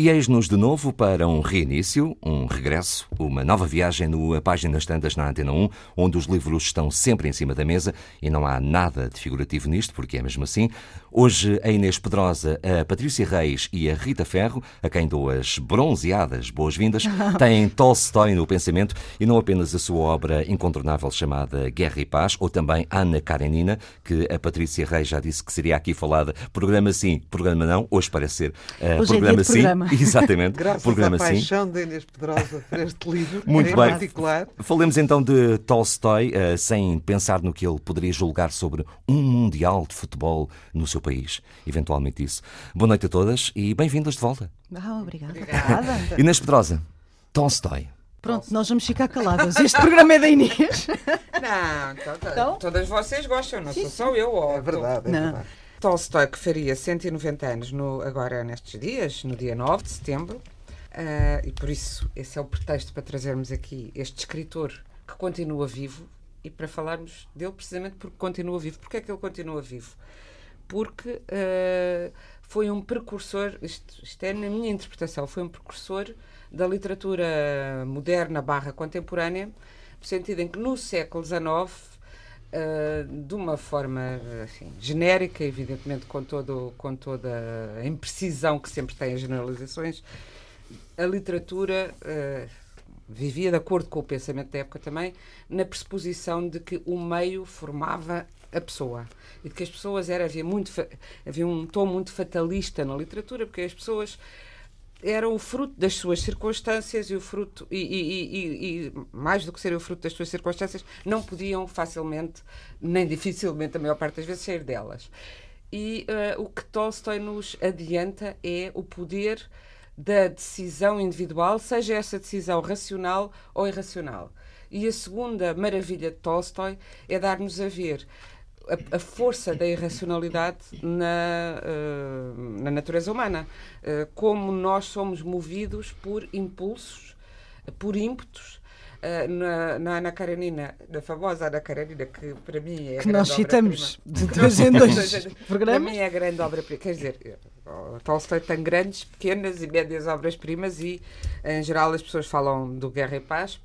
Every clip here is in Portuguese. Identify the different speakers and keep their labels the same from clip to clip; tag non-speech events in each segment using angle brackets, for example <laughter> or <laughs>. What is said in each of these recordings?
Speaker 1: E eis-nos de novo para um reinício, um regresso, uma nova viagem no Páginas Tantas na Antena 1, onde os livros estão sempre em cima da mesa e não há nada de figurativo nisto, porque é mesmo assim. Hoje a Inês Pedrosa, a Patrícia Reis e a Rita Ferro, a quem dou as bronzeadas boas-vindas, <laughs> têm Tolstói no pensamento e não apenas a sua obra incontornável chamada Guerra e Paz, ou também Ana Karenina, que a Patrícia Reis já disse que seria aqui falada, programa sim, programa não, hoje parece ser uh, programa
Speaker 2: é
Speaker 1: sim.
Speaker 2: Programa. <laughs> <laughs>
Speaker 1: Exatamente.
Speaker 3: Graças
Speaker 1: programa
Speaker 3: à paixão sim. de Inês Pedrosa por este livro,
Speaker 1: Muito
Speaker 3: em
Speaker 1: bem.
Speaker 3: particular.
Speaker 1: Falemos então de Tolstói, uh, sem pensar no que ele poderia julgar sobre um Mundial de Futebol no seu país. Eventualmente isso. Boa noite a todas e bem-vindas de volta.
Speaker 2: Ah, obrigada. obrigada. <laughs>
Speaker 1: Inês Pedrosa, Tolstói.
Speaker 2: Pronto, nós vamos ficar caladas. Este programa é da Inês.
Speaker 4: Não, então, então? todas vocês gostam, não sou só eu.
Speaker 3: É verdade, é
Speaker 2: não.
Speaker 3: verdade.
Speaker 4: Tolstói, que faria 190 anos no, agora nestes dias, no dia 9 de setembro, uh, e por isso esse é o pretexto para trazermos aqui este escritor que continua vivo e para falarmos dele precisamente porque continua vivo. Porquê é que ele continua vivo? Porque uh, foi um precursor, isto, isto é na minha interpretação, foi um precursor da literatura moderna barra contemporânea, no sentido em que no século XIX Uh, de uma forma assim, genérica, evidentemente com, todo, com toda a imprecisão que sempre tem as generalizações, a literatura uh, vivia de acordo com o pensamento da época também, na pressuposição de que o meio formava a pessoa. E de que as pessoas era havia muito havia um tom muito fatalista na literatura porque as pessoas era o fruto das suas circunstâncias e o fruto e, e, e, e, mais do que ser o fruto das suas circunstâncias não podiam facilmente nem dificilmente a maior parte das vezes sair delas. E uh, o que Tolstói nos adianta é o poder da decisão individual seja essa decisão racional ou irracional. E a segunda maravilha de Tolstói é dar-nos a ver a, a, força da irracionalidade na, uh, na natureza humana. Uh, como nós somos movidos por impulsos, por ímpetos. Uh, na, na Ana Karenina, na famosa Ana Karenina, que para mim é.
Speaker 2: Que nós citamos de dois em dois programas.
Speaker 4: Para mim é a grande obra-prima. Quer dizer, Tolstói tem grandes, pequenas e médias obras-primas e, em geral, as pessoas falam do Guerra e Paz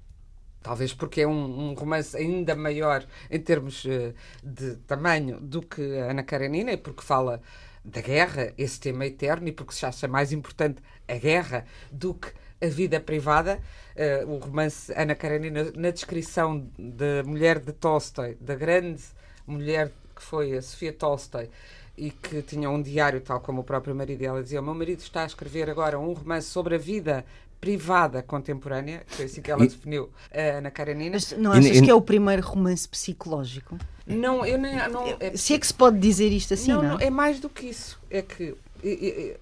Speaker 4: Talvez porque é um, um, romance ainda maior em termos uh, de tamanho do que Ana Karenina, e porque fala da guerra, esse tema eterno, e porque se acha mais importante a guerra do que a vida privada. Uh, o romance Ana Karenina, na descrição da mulher de Tolstói, da grande mulher que foi a Sofia Tolstói, e que tinha um diário, tal como o próprio marido dela dizia: O meu marido está a escrever agora um romance sobre a vida privada contemporânea, foi assim que ela e... definiu a Ana Karenina.
Speaker 2: Mas não achas e, que é o primeiro romance psicológico?
Speaker 4: Não, eu nem. Não,
Speaker 2: é, se é que se pode dizer isto assim, não,
Speaker 4: não? não é mais do que isso. É que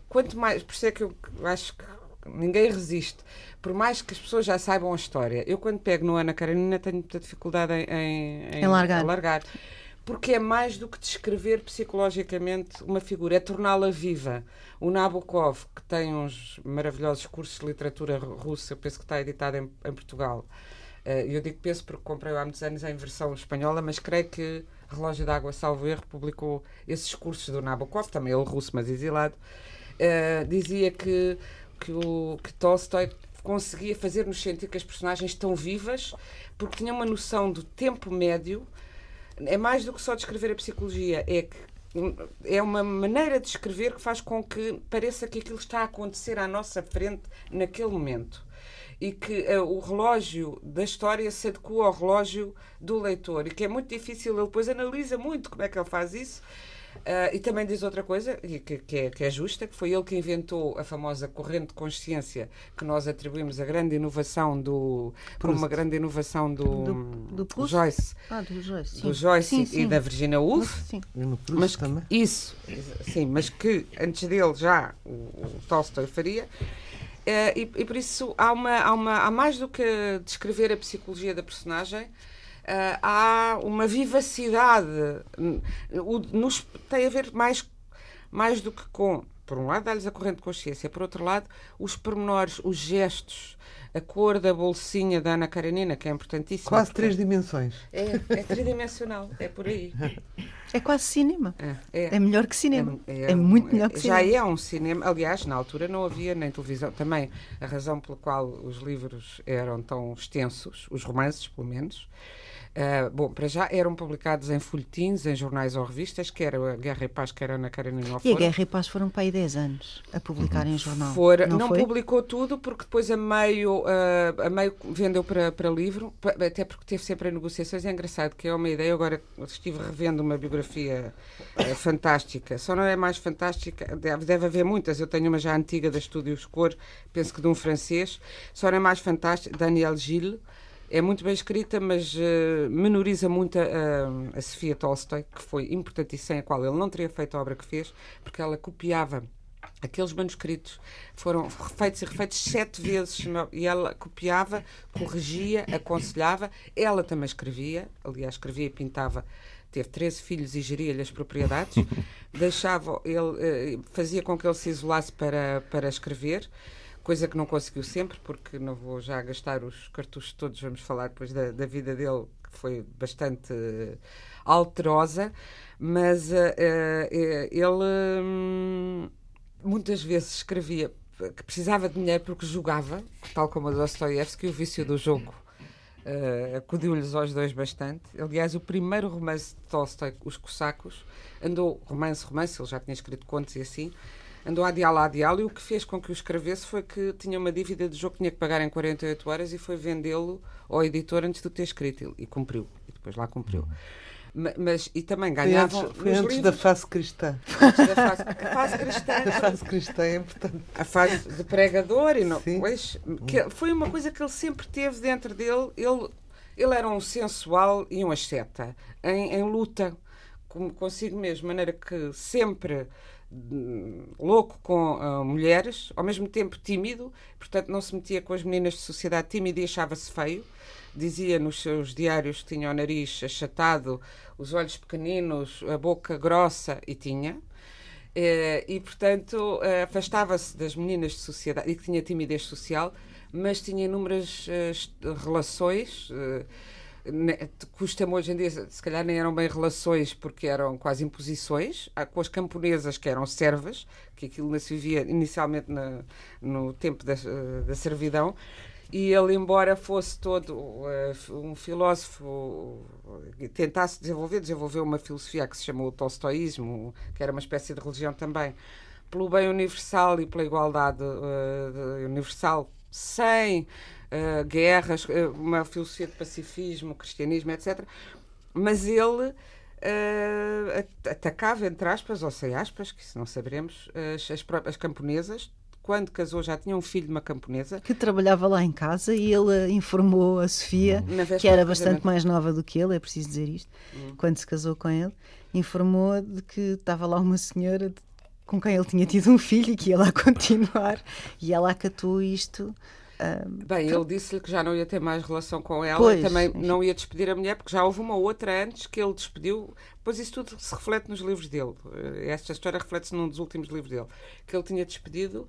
Speaker 4: quanto mais. Por isso é que eu acho que ninguém resiste. Por mais que as pessoas já saibam a história, eu quando pego no Ana Karenina tenho muita dificuldade em, em,
Speaker 2: em, em largar.
Speaker 4: largar. Porque é mais do que descrever psicologicamente uma figura, é torná-la viva. O Nabokov, que tem uns maravilhosos cursos de literatura russa, penso que está editado em, em Portugal. Uh, eu digo penso porque comprei há muitos anos em versão espanhola, mas creio que Relógio d'Água, salvo erro, publicou esses cursos do Nabokov, também ele russo, mas exilado. Uh, dizia que, que, o, que Tolstói conseguia fazer-nos sentir que as personagens estão vivas porque tinha uma noção do tempo médio. É mais do que só descrever a psicologia, é que é uma maneira de escrever que faz com que pareça que aquilo está a acontecer à nossa frente naquele momento. E que uh, o relógio da história se adequa ao relógio do leitor. E que é muito difícil, ele depois analisa muito como é que ele faz isso Uh, e também diz outra coisa, que, que, é, que, é, justa, que foi ele que inventou a famosa corrente de consciência que nós atribuímos a grande inovação do. como uma grande inovação do,
Speaker 2: do, do
Speaker 4: Joyce.
Speaker 2: Ah, do Joyce. Sim.
Speaker 4: Do Joyce
Speaker 2: sim,
Speaker 4: e
Speaker 2: sim.
Speaker 4: da Virginia Woolf.
Speaker 2: Sim.
Speaker 3: E no Proust
Speaker 4: Mas
Speaker 3: também.
Speaker 4: isso, sim, mas que antes dele já o, o Tolstói faria. Uh, e, e, por isso há, uma, há, uma, há mais do que descrever a psicologia da personagem, há uma vivacidade, o, nos, tem a ver mais, mais do que com, por um lado, dá-lhes a corrente de consciência, por outro lado, os pormenores, os gestos, a cor da bolsinha da Ana Karenina, que é importantíssima.
Speaker 3: Quase três dimensões.
Speaker 4: É, é tridimensional, é por aí.
Speaker 2: É quase cinema.
Speaker 4: É, é,
Speaker 2: é melhor que cinema. É,
Speaker 4: é
Speaker 2: muito melhor que
Speaker 4: já
Speaker 2: cinema.
Speaker 4: Já é um cinema. Aliás, na altura não havia nem televisão. Também a razão pela qual os livros eram tão extensos, os romances, pelo menos, Uh, bom, para já eram publicados em folhetins, em jornais ou revistas, que era a Guerra e Paz, que era na Karenina
Speaker 2: E a Guerra e Paz foram para aí 10 anos a publicar
Speaker 4: uhum.
Speaker 2: em jornal.
Speaker 4: Fora,
Speaker 2: não,
Speaker 4: não publicou tudo, porque depois a meio, uh, a meio vendeu para, para livro, até porque teve sempre em negociações. É engraçado que é uma ideia. Agora estive revendo uma biografia uh, fantástica, só não é mais fantástica, deve, deve haver muitas. Eu tenho uma já antiga da Estúdios Cor, penso que de um francês, só não é mais fantástica, Daniel Gilles é muito bem escrita, mas uh, menoriza muito a, a, a Sofia Tolstoy, que foi importante e sem a qual ele não teria feito a obra que fez, porque ela copiava aqueles manuscritos foram refeitos e refeitos sete vezes e ela copiava, corrigia, aconselhava. Ela também escrevia, aliás, escrevia e pintava. Teve 13 filhos e geria-lhe as propriedades. <laughs> Deixava, ele uh, fazia com que ele se isolasse para, para escrever coisa que não conseguiu sempre, porque não vou já gastar os cartuchos todos, vamos falar depois da, da vida dele, que foi bastante uh, alterosa, mas uh, uh, ele hum, muitas vezes escrevia que precisava de dinheiro porque jogava, tal como a Dostoiévski, o vício do jogo. Uh, acudiu-lhes aos dois bastante. Aliás, o primeiro romance de Tolstói, Os Cossacos, andou, romance, romance, ele já tinha escrito contos e assim, andou a diálogo a diálogo e o que fez com que o escrevesse foi que tinha uma dívida de jogo que tinha que pagar em 48 horas e foi vendê-lo ao editor antes de ter escrito e cumpriu, e depois lá cumpriu. Mas, mas e também
Speaker 3: Foi
Speaker 4: ganhavam
Speaker 3: antes, foi antes da face cristã.
Speaker 4: antes da fase, a fase cristã,
Speaker 3: A face cristã é importante.
Speaker 4: a fase de pregador e não, pois, que foi uma coisa que ele sempre teve dentro dele. Ele, ele era um sensual e um asceta em, em luta com, consigo mesmo, de maneira que sempre louco com ah, mulheres, ao mesmo tempo tímido, portanto não se metia com as meninas de sociedade tímida e achava-se feio. Dizia nos seus diários que tinha o nariz achatado, os olhos pequeninos, a boca grossa e tinha. Eh, e, portanto, eh, afastava-se das meninas de sociedade e que tinha timidez social, mas tinha inúmeras eh, relações. Custa-me hoje em dia, se calhar nem eram bem relações, porque eram quase imposições, com as camponesas que eram servas, que aquilo se vivia inicialmente na- no tempo da, da servidão. E ele, embora fosse todo eh, um filósofo, eh, tentasse desenvolver, desenvolveu uma filosofia que se chamou o tolstoísmo, que era uma espécie de religião também, pelo bem universal e pela igualdade de- universal, sem eh, guerras, eh, uma filosofia de pacifismo, cristianismo, etc. Mas ele eh, at- atacava, entre aspas, ou sem aspas, que isso não saberemos, as, as, pró- as camponesas. Quando casou, já tinha um filho de uma camponesa.
Speaker 2: Que trabalhava lá em casa e ele informou a Sofia,
Speaker 4: véspera
Speaker 2: que era bastante mais nova do que ele, é preciso dizer isto, quando se casou com ele, informou de que estava lá uma senhora de- com quem ele tinha tido um filho e que ia lá <laughs> continuar. E ela acatou isto.
Speaker 4: Bem, ele disse-lhe que já não ia ter mais relação com ela
Speaker 2: Pois,
Speaker 4: e também
Speaker 2: enfim.
Speaker 4: não ia despedir a mulher, porque já houve uma outra antes que ele despediu. Pois isso tudo se reflete nos livros dele. Eh, Esta história reflete-se num dos últimos livros dele, que ele tinha despedido,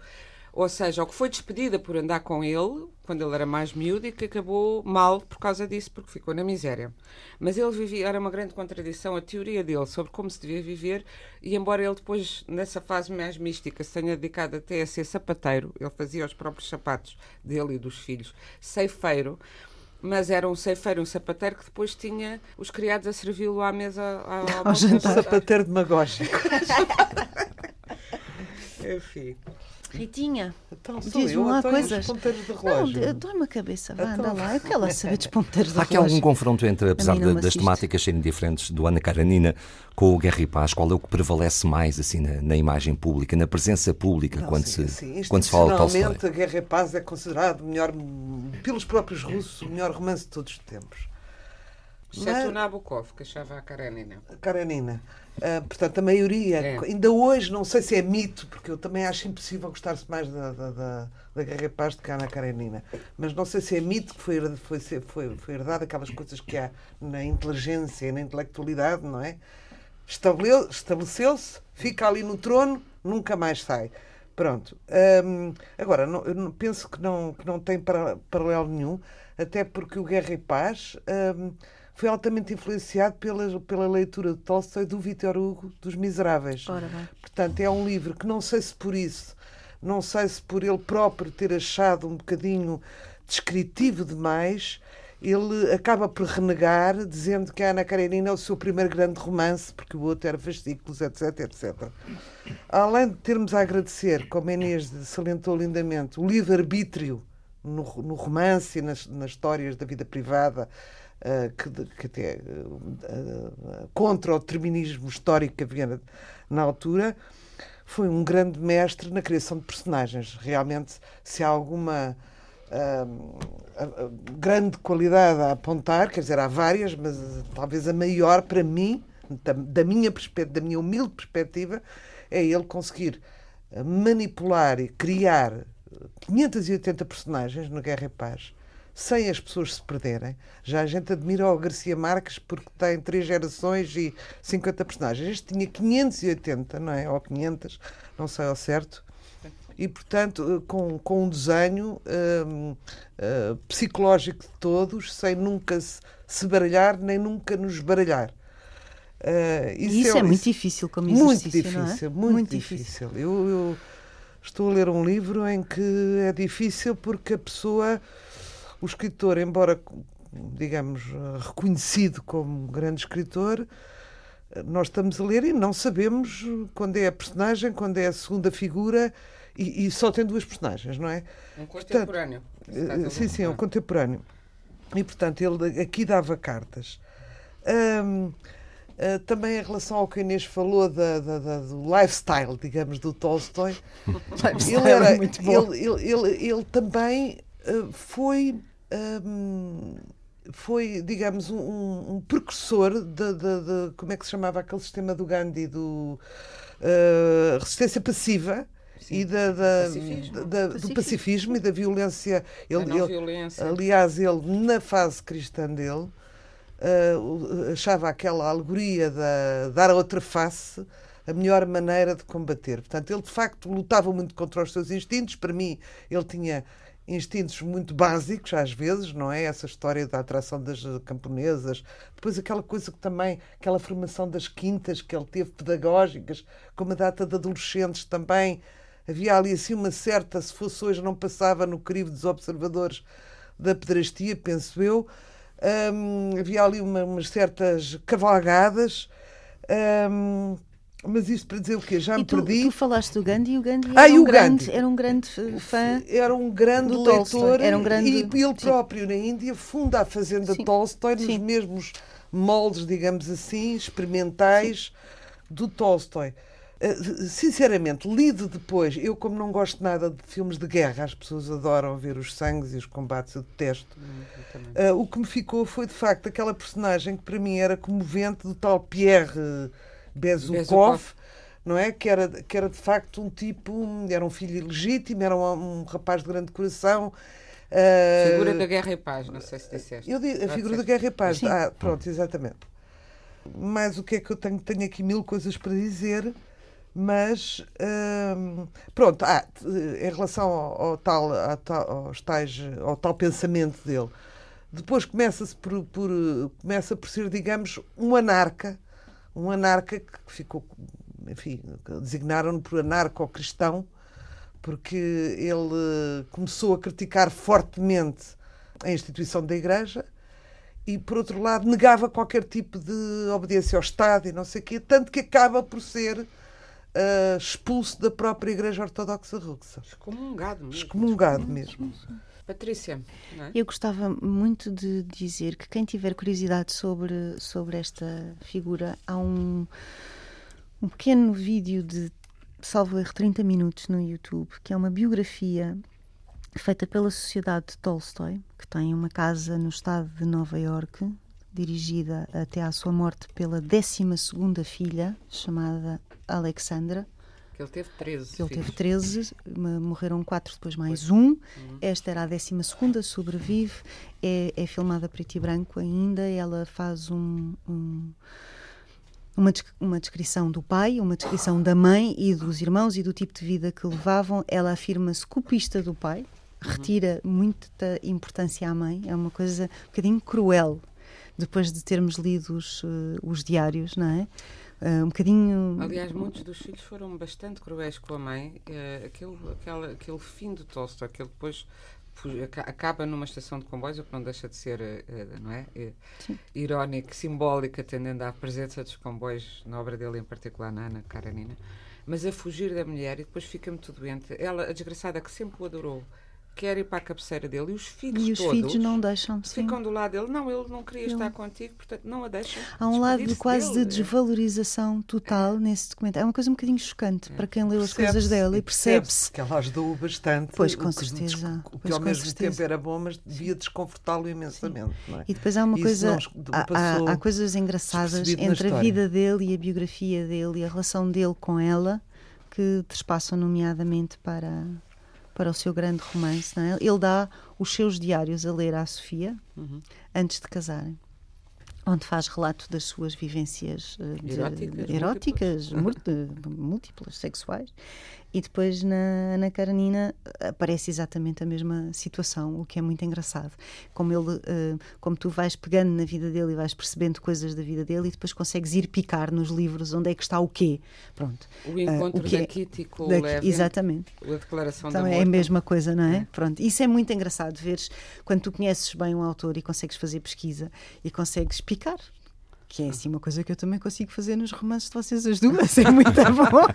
Speaker 4: ou seja, ou que foi despedida por andar com ele, quando ele era mais miúdo, e que acabou mal por causa disso, porque ficou na miséria. Mas ele vivia, era uma grande contradição a teoria dele sobre como se devia viver, e embora ele depois, nessa fase mais mística, se tenha dedicado até a ser sapateiro, ele fazia os próprios sapatos dele e dos filhos, ceifeiro, mas era um ceifeiro, um sapateiro que depois tinha os criados a servi-lo à mesa ao, almoço,
Speaker 2: jantar.
Speaker 4: ao
Speaker 3: Sapateiro demagógico. <laughs>
Speaker 4: Enfim.
Speaker 2: Ritinha,
Speaker 3: Então
Speaker 2: diz-me lá
Speaker 3: então, os
Speaker 2: coisas.
Speaker 3: ponteiros de
Speaker 2: Não,
Speaker 3: relógio.
Speaker 2: dói-me a cabeça, vá,
Speaker 3: Então-
Speaker 2: anda lá. Eu quero lá saber dos <laughs> ponteiros de
Speaker 1: Há aqui algum
Speaker 2: relógio.
Speaker 1: confronto entre, apesar de- das temáticas serem diferentes do Ana Karenina, com o Guerra e Paz? Qual é o que prevalece mais assim na, na imagem pública, na presença pública,
Speaker 3: Não,
Speaker 1: quando,
Speaker 3: sim,
Speaker 1: se,
Speaker 3: sim.
Speaker 1: quando se fala de Tolstói?
Speaker 3: A Guerra e Paz é considerado o melhor, pelos próprios russos, o melhor romance de todos os tempos.
Speaker 4: Exceto
Speaker 3: Mas-
Speaker 4: o Nabokov, que achava a Karenina.
Speaker 3: Karenina. Ah, portanto, a maioria,
Speaker 4: É.
Speaker 3: ainda hoje, não sei se é mito, porque eu também acho impossível gostar-se mais da, da, da, da Guerra e Paz do que a Ana Karenina, mas não sei se é mito que foi, foi, foi, foi herdado aquelas coisas que há na inteligência e na intelectualidade, não é? Estabeleceu-se, fica ali no trono, nunca mais sai. Pronto. Hum, agora, não- eu penso que não, que não tem para- paralelo nenhum, até porque o Guerra e Paz hum, foi altamente influenciado pela, pela leitura de Tolstói do Victor Hugo dos Miseráveis.
Speaker 2: Ora bem.
Speaker 3: Portanto, é um livro que não sei se por isso, não sei se por ele próprio ter achado um bocadinho descritivo demais, ele acaba por renegar, dizendo que a Ana Karenina é o seu primeiro grande romance, porque o outro era fascículos, etc, etc. Além de termos a agradecer, como a Inês salientou lindamente, o livre-arbítrio no, no romance e nas, nas histórias da vida privada, que, de- que até eh, eh, contra o determinismo histórico que havia na, na altura, foi um grande mestre na criação de personagens. Realmente, se há alguma ah, ah, grande qualidade a apontar, quer dizer, há várias, mas ah, talvez a maior para mim, da, da minha da minha humilde perspectiva, é ele conseguir manipular e criar ah, 580 personagens no Guerra e Paz sem as pessoas se perderem. Já a gente admira o Garcia Marques porque tem três gerações e 50 personagens. Este tinha 580, não é? Ou 500, não sei ao certo. E, portanto, eh, com, com um desenho hum, eh, psicológico de todos, sem nunca se, se baralhar, nem nunca nos baralhar. Eh,
Speaker 2: E isso é muito difícil como
Speaker 3: muito
Speaker 2: exercício, não é?
Speaker 3: difícil, muito, difícil. Eu, eu estou a ler um livro em que é difícil porque a pessoa, o escritor, embora digamos reconhecido como grande escritor, nós estamos a ler e não sabemos quando é a personagem, quando é a segunda figura e, e só tem duas personagens, não é?
Speaker 4: Um contemporâneo.
Speaker 3: Eh, Sim, sim, é um contemporâneo. E, portanto, ele aqui dava cartas. Hum, eh, também em relação ao que a Inês falou da, da- da- do lifestyle, digamos, do Tolstói, <laughs> ele, era,
Speaker 2: é muito bom.
Speaker 3: ele, ele, ele, ele também eh, foi, foi, digamos, um, um- precursor de, de- de- como é que se chamava aquele sistema do Gandhi, do eh, resistência passiva e da, da-
Speaker 4: Pacifismo.
Speaker 3: da- do
Speaker 2: Pacifismo.
Speaker 3: pacifismo e da violência. Ele, ele-
Speaker 4: violência.
Speaker 3: aliás, ele, na fase cristã dele, o- achava aquela alegoria da dar a outra face a melhor maneira de combater. Portanto, ele de facto lutava muito contra os seus instintos. Para mim, ele tinha instintos muito básicos, às vezes, não é? Essa história da atração das camponesas. Depois, aquela coisa que também, aquela formação das quintas que ele teve, pedagógicas, com uma data de adolescentes também. Havia ali assim uma certa, se fosse hoje, não passava no crivo dos observadores da pedrastia, penso eu. Hum, havia ali uma- umas certas cavalgadas. Hum, mas isto para dizer o quê? Já me
Speaker 2: tu,
Speaker 3: perdi.
Speaker 2: tu falaste do Gandhi e o Gandhi
Speaker 3: Ah,
Speaker 2: era, um
Speaker 3: o
Speaker 2: grande,
Speaker 3: Gandhi?
Speaker 2: era um grande fã.
Speaker 3: Era um grande leitor
Speaker 2: era um grande-
Speaker 3: e ele
Speaker 2: sim.
Speaker 3: próprio na Índia funda a fazenda
Speaker 2: Sim.
Speaker 3: Tolstói nos
Speaker 2: Sim.
Speaker 3: mesmos moldes, digamos assim, experimentais do Tolstói. Eh, Sinceramente, lido depois, eu como não gosto nada de filmes de guerra, as pessoas adoram ver os sangues e os combates, eu detesto.
Speaker 4: Eu também.
Speaker 3: Uh, o que me ficou foi de facto aquela personagem que para mim era comovente do tal Pierre Bezukov,
Speaker 4: Bezukov.
Speaker 3: não é? Que era, que era de facto um tipo, era um filho ilegítimo, era um, um rapaz de grande coração. Uh,
Speaker 4: Figura da Guerra e Paz, não sei se disseste.
Speaker 3: eu di- a figura da. Guerra e Paz.
Speaker 2: Sim.
Speaker 3: Ah, pronto, exatamente. Mas o que é que eu tenho? Tenho aqui mil coisas para dizer, mas hum, pronto, ah, em relação ao, ao tal, tal- aos tais, ao tal pensamento dele, depois começa-se por, por, começa por ser, digamos, um anarca, um anarca que ficou, enfim, designaram-no por anarco-cristão, porque ele começou a criticar fortemente a instituição da Igreja e, por outro lado, negava qualquer tipo de obediência ao Estado e não sei o quê, tanto que acaba por ser uh, expulso da própria Igreja Ortodoxa Russa.
Speaker 4: Excomungado mesmo.
Speaker 3: Excomungado mesmo.
Speaker 4: Patrícia, é?
Speaker 2: Eu gostava muito de dizer que quem tiver curiosidade sobre, sobre esta figura, há um, um pequeno vídeo de, salvo erro, 30 minutos no YouTube, que é uma biografia feita pela Sociedade de Tolstói, que tem uma casa no estado de Nova Iorque, dirigida até à sua morte pela 12 filha, chamada Alexandra.
Speaker 4: Que ele teve 13.
Speaker 2: Ele
Speaker 4: filhos.
Speaker 2: teve 13, ma- morreram quatro, depois mais um. Esta era a 12, sobrevive. É, é filmada preto e branco ainda. Ela faz um- um- uma, uma descrição do pai, uma descrição da mãe e dos irmãos e do tipo de vida que levavam. Ela afirma-se copista do pai, retira muita importância à mãe. É uma coisa um bocadinho cruel. Depois de termos lido os, eh, os diários, não é? Eh, um bocadinho.
Speaker 4: Aliás, muitos dos filhos foram bastante cruéis com a mãe. Eh, aquele, aquela, aquele fim do Tolstói, aquele depois acaba numa estação de comboios, o que não deixa de ser eh, não é? Irónico, simbólico, atendendo à presença dos comboios na obra dele, em particular na Ana Karenina. Mas a fugir da mulher e depois fica muito doente. Ela, a desgraçada que sempre o adorou, quer ir para a cabeceira dele e os filhos
Speaker 2: E os
Speaker 4: todos
Speaker 2: filhos não deixam. Sim.
Speaker 4: ficam do lado dele. Não, ele não queria
Speaker 2: Ele-
Speaker 4: estar contigo, portanto não a deixam.
Speaker 2: Há um lado de quase de
Speaker 4: dele.
Speaker 2: desvalorização total nesse documento. É uma coisa um bocadinho chocante para quem leu as coisas dela e percebe-se.
Speaker 3: que ela ajudou-o bastante.
Speaker 2: Pois, com certeza.
Speaker 3: O que
Speaker 2: Pois,
Speaker 3: ao mesmo
Speaker 2: certeza.
Speaker 3: tempo era bom, mas devia desconfortá-lo imensamente. É?
Speaker 2: E depois há uma
Speaker 3: Isso
Speaker 2: coisa. há- há, coisas engraçadas entre a vida dele e a biografia dele e a relação dele com ela que trespassam, nomeadamente, para, para o seu grande romance. É? Ele dá os seus diários a ler à Sofia
Speaker 4: Uhum.
Speaker 2: antes de casarem. Onde faz relato das suas vivências eh, de-
Speaker 4: Eróticas,
Speaker 2: eróticas, de- múltiplas, sexuais. E depois na Ana Karenina aparece exatamente a mesma situação, o que é muito engraçado. Como ele, eh, como tu vais pegando na vida dele e vais percebendo coisas da vida dele e depois consegues ir picar nos livros onde é que está o quê. Pronto.
Speaker 4: O encontro
Speaker 2: Ah, o
Speaker 4: da
Speaker 2: é-
Speaker 4: Kitty com
Speaker 2: Da-
Speaker 4: o Levin,
Speaker 2: exatamente.
Speaker 4: a declaração
Speaker 2: Então
Speaker 4: de
Speaker 2: é
Speaker 4: amor.
Speaker 2: a mesma coisa, não é? Pronto. Isso é muito engraçado veres quando tu conheces bem um autor e consegues fazer pesquisa e consegues picar. Que é assim uma coisa que eu também consigo fazer nos romances de vocês as duas. É muito <laughs> bom.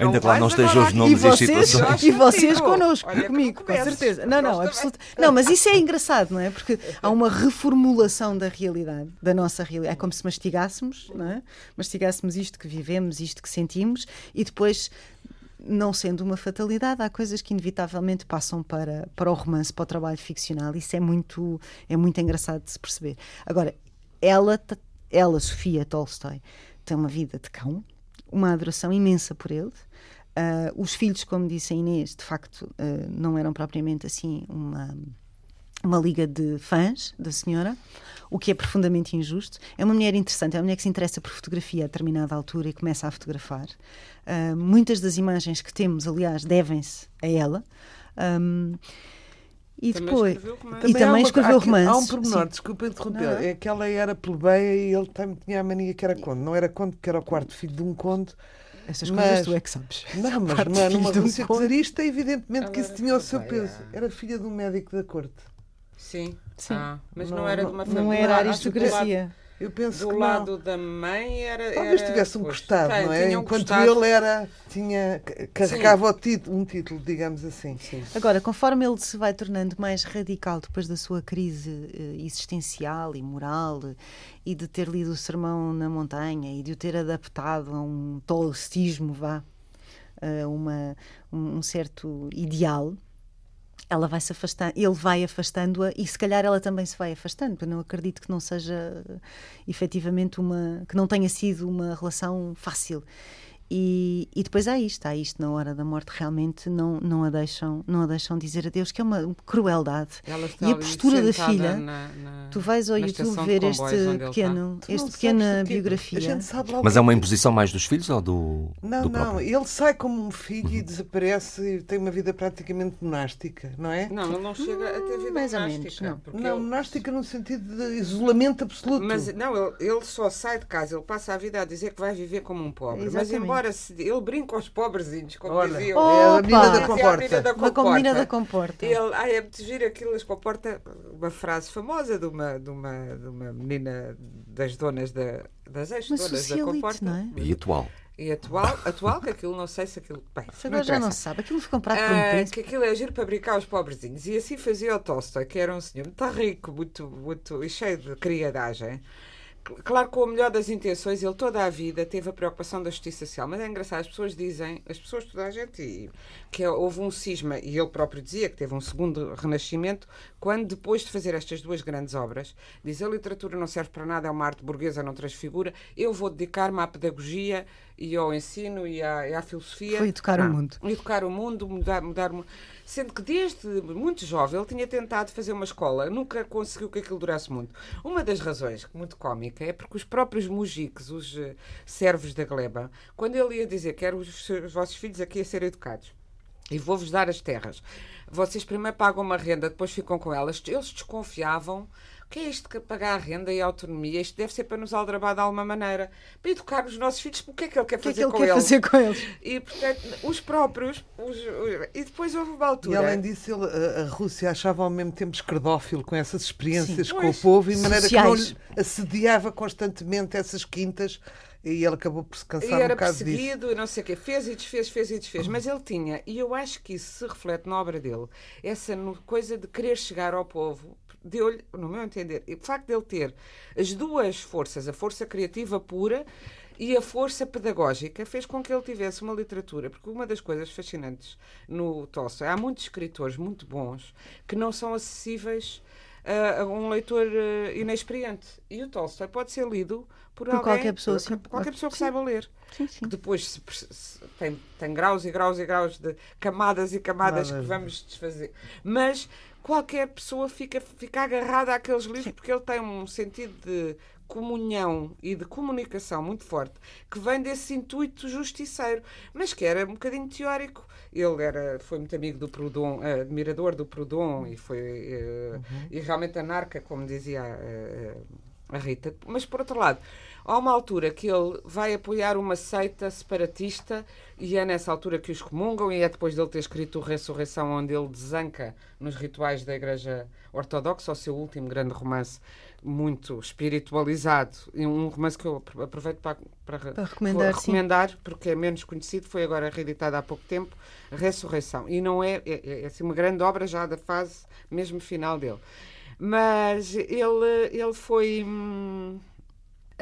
Speaker 1: Ainda que lá não estejam os nomes
Speaker 2: e
Speaker 1: e as
Speaker 2: vocês,
Speaker 1: situações.
Speaker 2: e vocês connosco,
Speaker 4: Olha que
Speaker 2: comigo, com certeza. Não, não, absoluto. Não, mas isso é engraçado, não é? Porque há uma reformulação da realidade, da nossa realidade. É como se mastigássemos, não é? Mastigássemos isto que vivemos, isto que sentimos e depois não sendo uma fatalidade, há coisas que inevitavelmente passam para, para o romance, para o trabalho ficcional. Isso é muito, é muito engraçado de se perceber. Agora, ela, ela Sofia Tolstói, tem uma vida de cão, uma adoração imensa por ele. Ah, os filhos, como disse a Inês, de facto ah, não eram propriamente assim uma uma liga de fãs da senhora, o que é profundamente injusto. É uma mulher interessante, é uma mulher que se interessa por fotografia a determinada altura e começa a fotografar. Ah, muitas das imagens que temos, aliás, devem-se a ela. Ahm, e
Speaker 4: Também
Speaker 2: depois. E também
Speaker 3: uma-
Speaker 2: escreveu
Speaker 3: há aqui- Há um
Speaker 2: romances,
Speaker 3: pormenor,
Speaker 2: sim.
Speaker 3: desculpa interromper,
Speaker 2: Não, não.
Speaker 3: é que ela era plebeia e ele tam- tinha a mania que era conde. Não era conde porque era o quarto filho de um conde.
Speaker 2: Essas
Speaker 3: Mas-
Speaker 2: coisas tu é que sabes.
Speaker 3: Não, mas <laughs>
Speaker 2: filho
Speaker 3: numa
Speaker 2: de um
Speaker 3: Rússia
Speaker 2: conde.
Speaker 3: czarista, evidentemente que
Speaker 4: Ela
Speaker 3: isso
Speaker 4: era
Speaker 3: tinha o seu peso. Era filha de um médico da corte.
Speaker 4: Sim.
Speaker 2: Sim.
Speaker 4: Ah, mas não,
Speaker 3: Não-
Speaker 4: era de
Speaker 3: não-
Speaker 4: uma
Speaker 2: Não
Speaker 4: família.
Speaker 2: era
Speaker 4: acho que
Speaker 2: aristocracia.
Speaker 3: Eu penso
Speaker 4: Do
Speaker 3: que
Speaker 4: lado
Speaker 3: não.
Speaker 4: da mãe era.
Speaker 3: Talvez
Speaker 4: era,
Speaker 3: tivesse um
Speaker 4: pois,
Speaker 3: gostado, não é? Enquanto
Speaker 4: gostado.
Speaker 3: ele era, tinha, ca- carregava o título, um título, digamos assim.
Speaker 4: Sim.
Speaker 2: Agora, conforme ele se vai tornando mais radical depois da sua crise eh, existencial e moral eh, e de ter lido o Sermão na Montanha e de o ter adaptado a um tolstismo, vá, a uma, um, um certo ideal, ela vai se afastando, ele vai afastando-a e se calhar ela também se vai afastando. Eu não acredito que não seja eh, efetivamente uma, que não tenha sido uma relação fácil. E, e depois há isto, há isto na hora da morte, realmente não, não, a, deixam, não a deixam dizer adeus, que é uma crueldade. E a postura da filha,
Speaker 4: na- na-
Speaker 2: Tu vais ao YouTube ver este pequeno, este pequena
Speaker 3: é-
Speaker 2: biografia.
Speaker 3: A gente sabe lá o
Speaker 1: Mas é uma imposição mais dos filhos ou do,
Speaker 3: Não,
Speaker 1: do
Speaker 3: não, ele sai como um filho e desaparece e tem uma vida praticamente monástica, não é?
Speaker 4: Não, ele não chega a ter vida
Speaker 2: mais ou
Speaker 4: monástica,
Speaker 2: menos, não.
Speaker 3: Não,
Speaker 4: ele-
Speaker 3: monástica no sentido de isolamento absoluto.
Speaker 4: Mas não, ele, ele só sai de casa, ele passa a vida a dizer que vai viver como um pobre. Mas
Speaker 2: Exatamente.
Speaker 4: embora se, ele brinca aos pobrezinhos, como
Speaker 3: Olha,
Speaker 4: diziam.
Speaker 3: é a menina da
Speaker 4: é a
Speaker 3: comporta.
Speaker 4: menina da
Speaker 2: Uma
Speaker 4: comporta.
Speaker 2: da comporta.
Speaker 4: Ele, ai, é muito giro aquilo, as comporta, uma frase famosa de uma, de uma, de uma menina das donas da, das ex-donas da comporta.
Speaker 2: não é?
Speaker 1: E atual.
Speaker 4: E atual, atual, que aquilo não sei se aquilo. Bem, não
Speaker 2: agora já não se sabe. Aquilo foi comprado por um
Speaker 4: Ah,
Speaker 2: príncipe.
Speaker 4: que aquilo é giro para brincar os pobrezinhos. E assim fazia o Tolstói, que era um senhor muito rico, muito, muito e cheio de criadagem. Claro, com o melhor das intenções, ele toda a vida teve a preocupação da justiça social. Mas é engraçado, as pessoas dizem, as pessoas, toda a gente, que houve um cisma, e ele próprio dizia que teve um segundo renascimento, quando depois de fazer estas duas grandes obras, diz a literatura não serve para nada, é uma arte burguesa, não transfigura, eu vou dedicar-me à pedagogia e ao ensino e à, e à filosofia.
Speaker 2: Foi educar o
Speaker 4: Não.
Speaker 2: mundo.
Speaker 4: Educar o mundo, mudar, mudar o mundo. Sendo que desde muito jovem ele tinha tentado fazer uma escola, nunca conseguiu que aquilo durasse muito. Uma das razões, muito cómica, é porque os próprios mujiques, os eh, servos da gleba, quando ele ia dizer que eram os, os vossos filhos aqui a ser educados, e vou-vos dar as terras. Vocês primeiro pagam uma renda, depois ficam com elas. Eles desconfiavam. O que é isto que pagar a renda e a autonomia? Isto deve ser para nos aldrabar de alguma maneira. Para educar os nossos filhos, o que é que ele quer
Speaker 2: O que é
Speaker 4: fazer
Speaker 2: que ele
Speaker 4: com
Speaker 2: quer
Speaker 4: eles?
Speaker 2: fazer com eles?
Speaker 4: E, portanto, os próprios. os- os- e depois houve uma
Speaker 3: E
Speaker 4: altura.
Speaker 3: além disso, ele- a, Rússia achava ao mesmo tempo escredófilo com essas experiências
Speaker 4: Sim.
Speaker 3: com
Speaker 4: Pois.
Speaker 3: o povo, e de maneira que não
Speaker 2: Sociais.
Speaker 3: assediava constantemente essas quintas, e ele acabou por se
Speaker 4: E
Speaker 3: cansar um
Speaker 4: era
Speaker 3: bocado disso.
Speaker 4: perseguido e não sei o quê. Fez e desfez, fez e desfez. Mas ele tinha, e eu acho que isso se reflete na obra dele, essa coisa de querer chegar ao povo, deu-lhe, no meu entender, o facto de ele ter as duas forças, a força criativa pura e a força pedagógica, fez com que ele tivesse uma literatura. Porque uma das coisas fascinantes no Tolstói, há muitos escritores muito bons que não são acessíveis a, a um leitor eh, inexperiente. E o Tolstói pode ser lido por,
Speaker 2: Por
Speaker 4: alguém,
Speaker 2: qualquer pessoa, sim.
Speaker 4: qualquer pessoa que
Speaker 2: Sim.
Speaker 4: saiba ler
Speaker 2: Sim, sim.
Speaker 4: que depois se se- tem, tem graus e graus e graus de camadas e camadas
Speaker 3: Camadas.
Speaker 4: que vamos desfazer. Mas qualquer pessoa fica, fica agarrada àqueles livros porque ele tem um sentido de comunhão e de comunicação muito forte que vem desse intuito justiceiro, mas que era um bocadinho teórico. Ele era, foi muito amigo do Proudhon, eh, admirador do Proudhon e foi eh, e realmente anarca, como dizia eh, a Rita. Mas por outro lado, há uma altura que ele vai apoiar uma seita separatista e é nessa altura que os comungam e é depois dele ter escrito o Ressurreição, onde ele desanca nos rituais da Igreja Ortodoxa, o seu último grande romance muito espiritualizado e um romance que eu apro- aproveito para, para,
Speaker 2: Para recomendar,
Speaker 4: recomendar, porque é menos conhecido, foi agora reeditado há pouco tempo, Ressurreição. E não é, é, é, assim, uma grande obra já da fase mesmo final dele. Mas ele, ele foi. hum,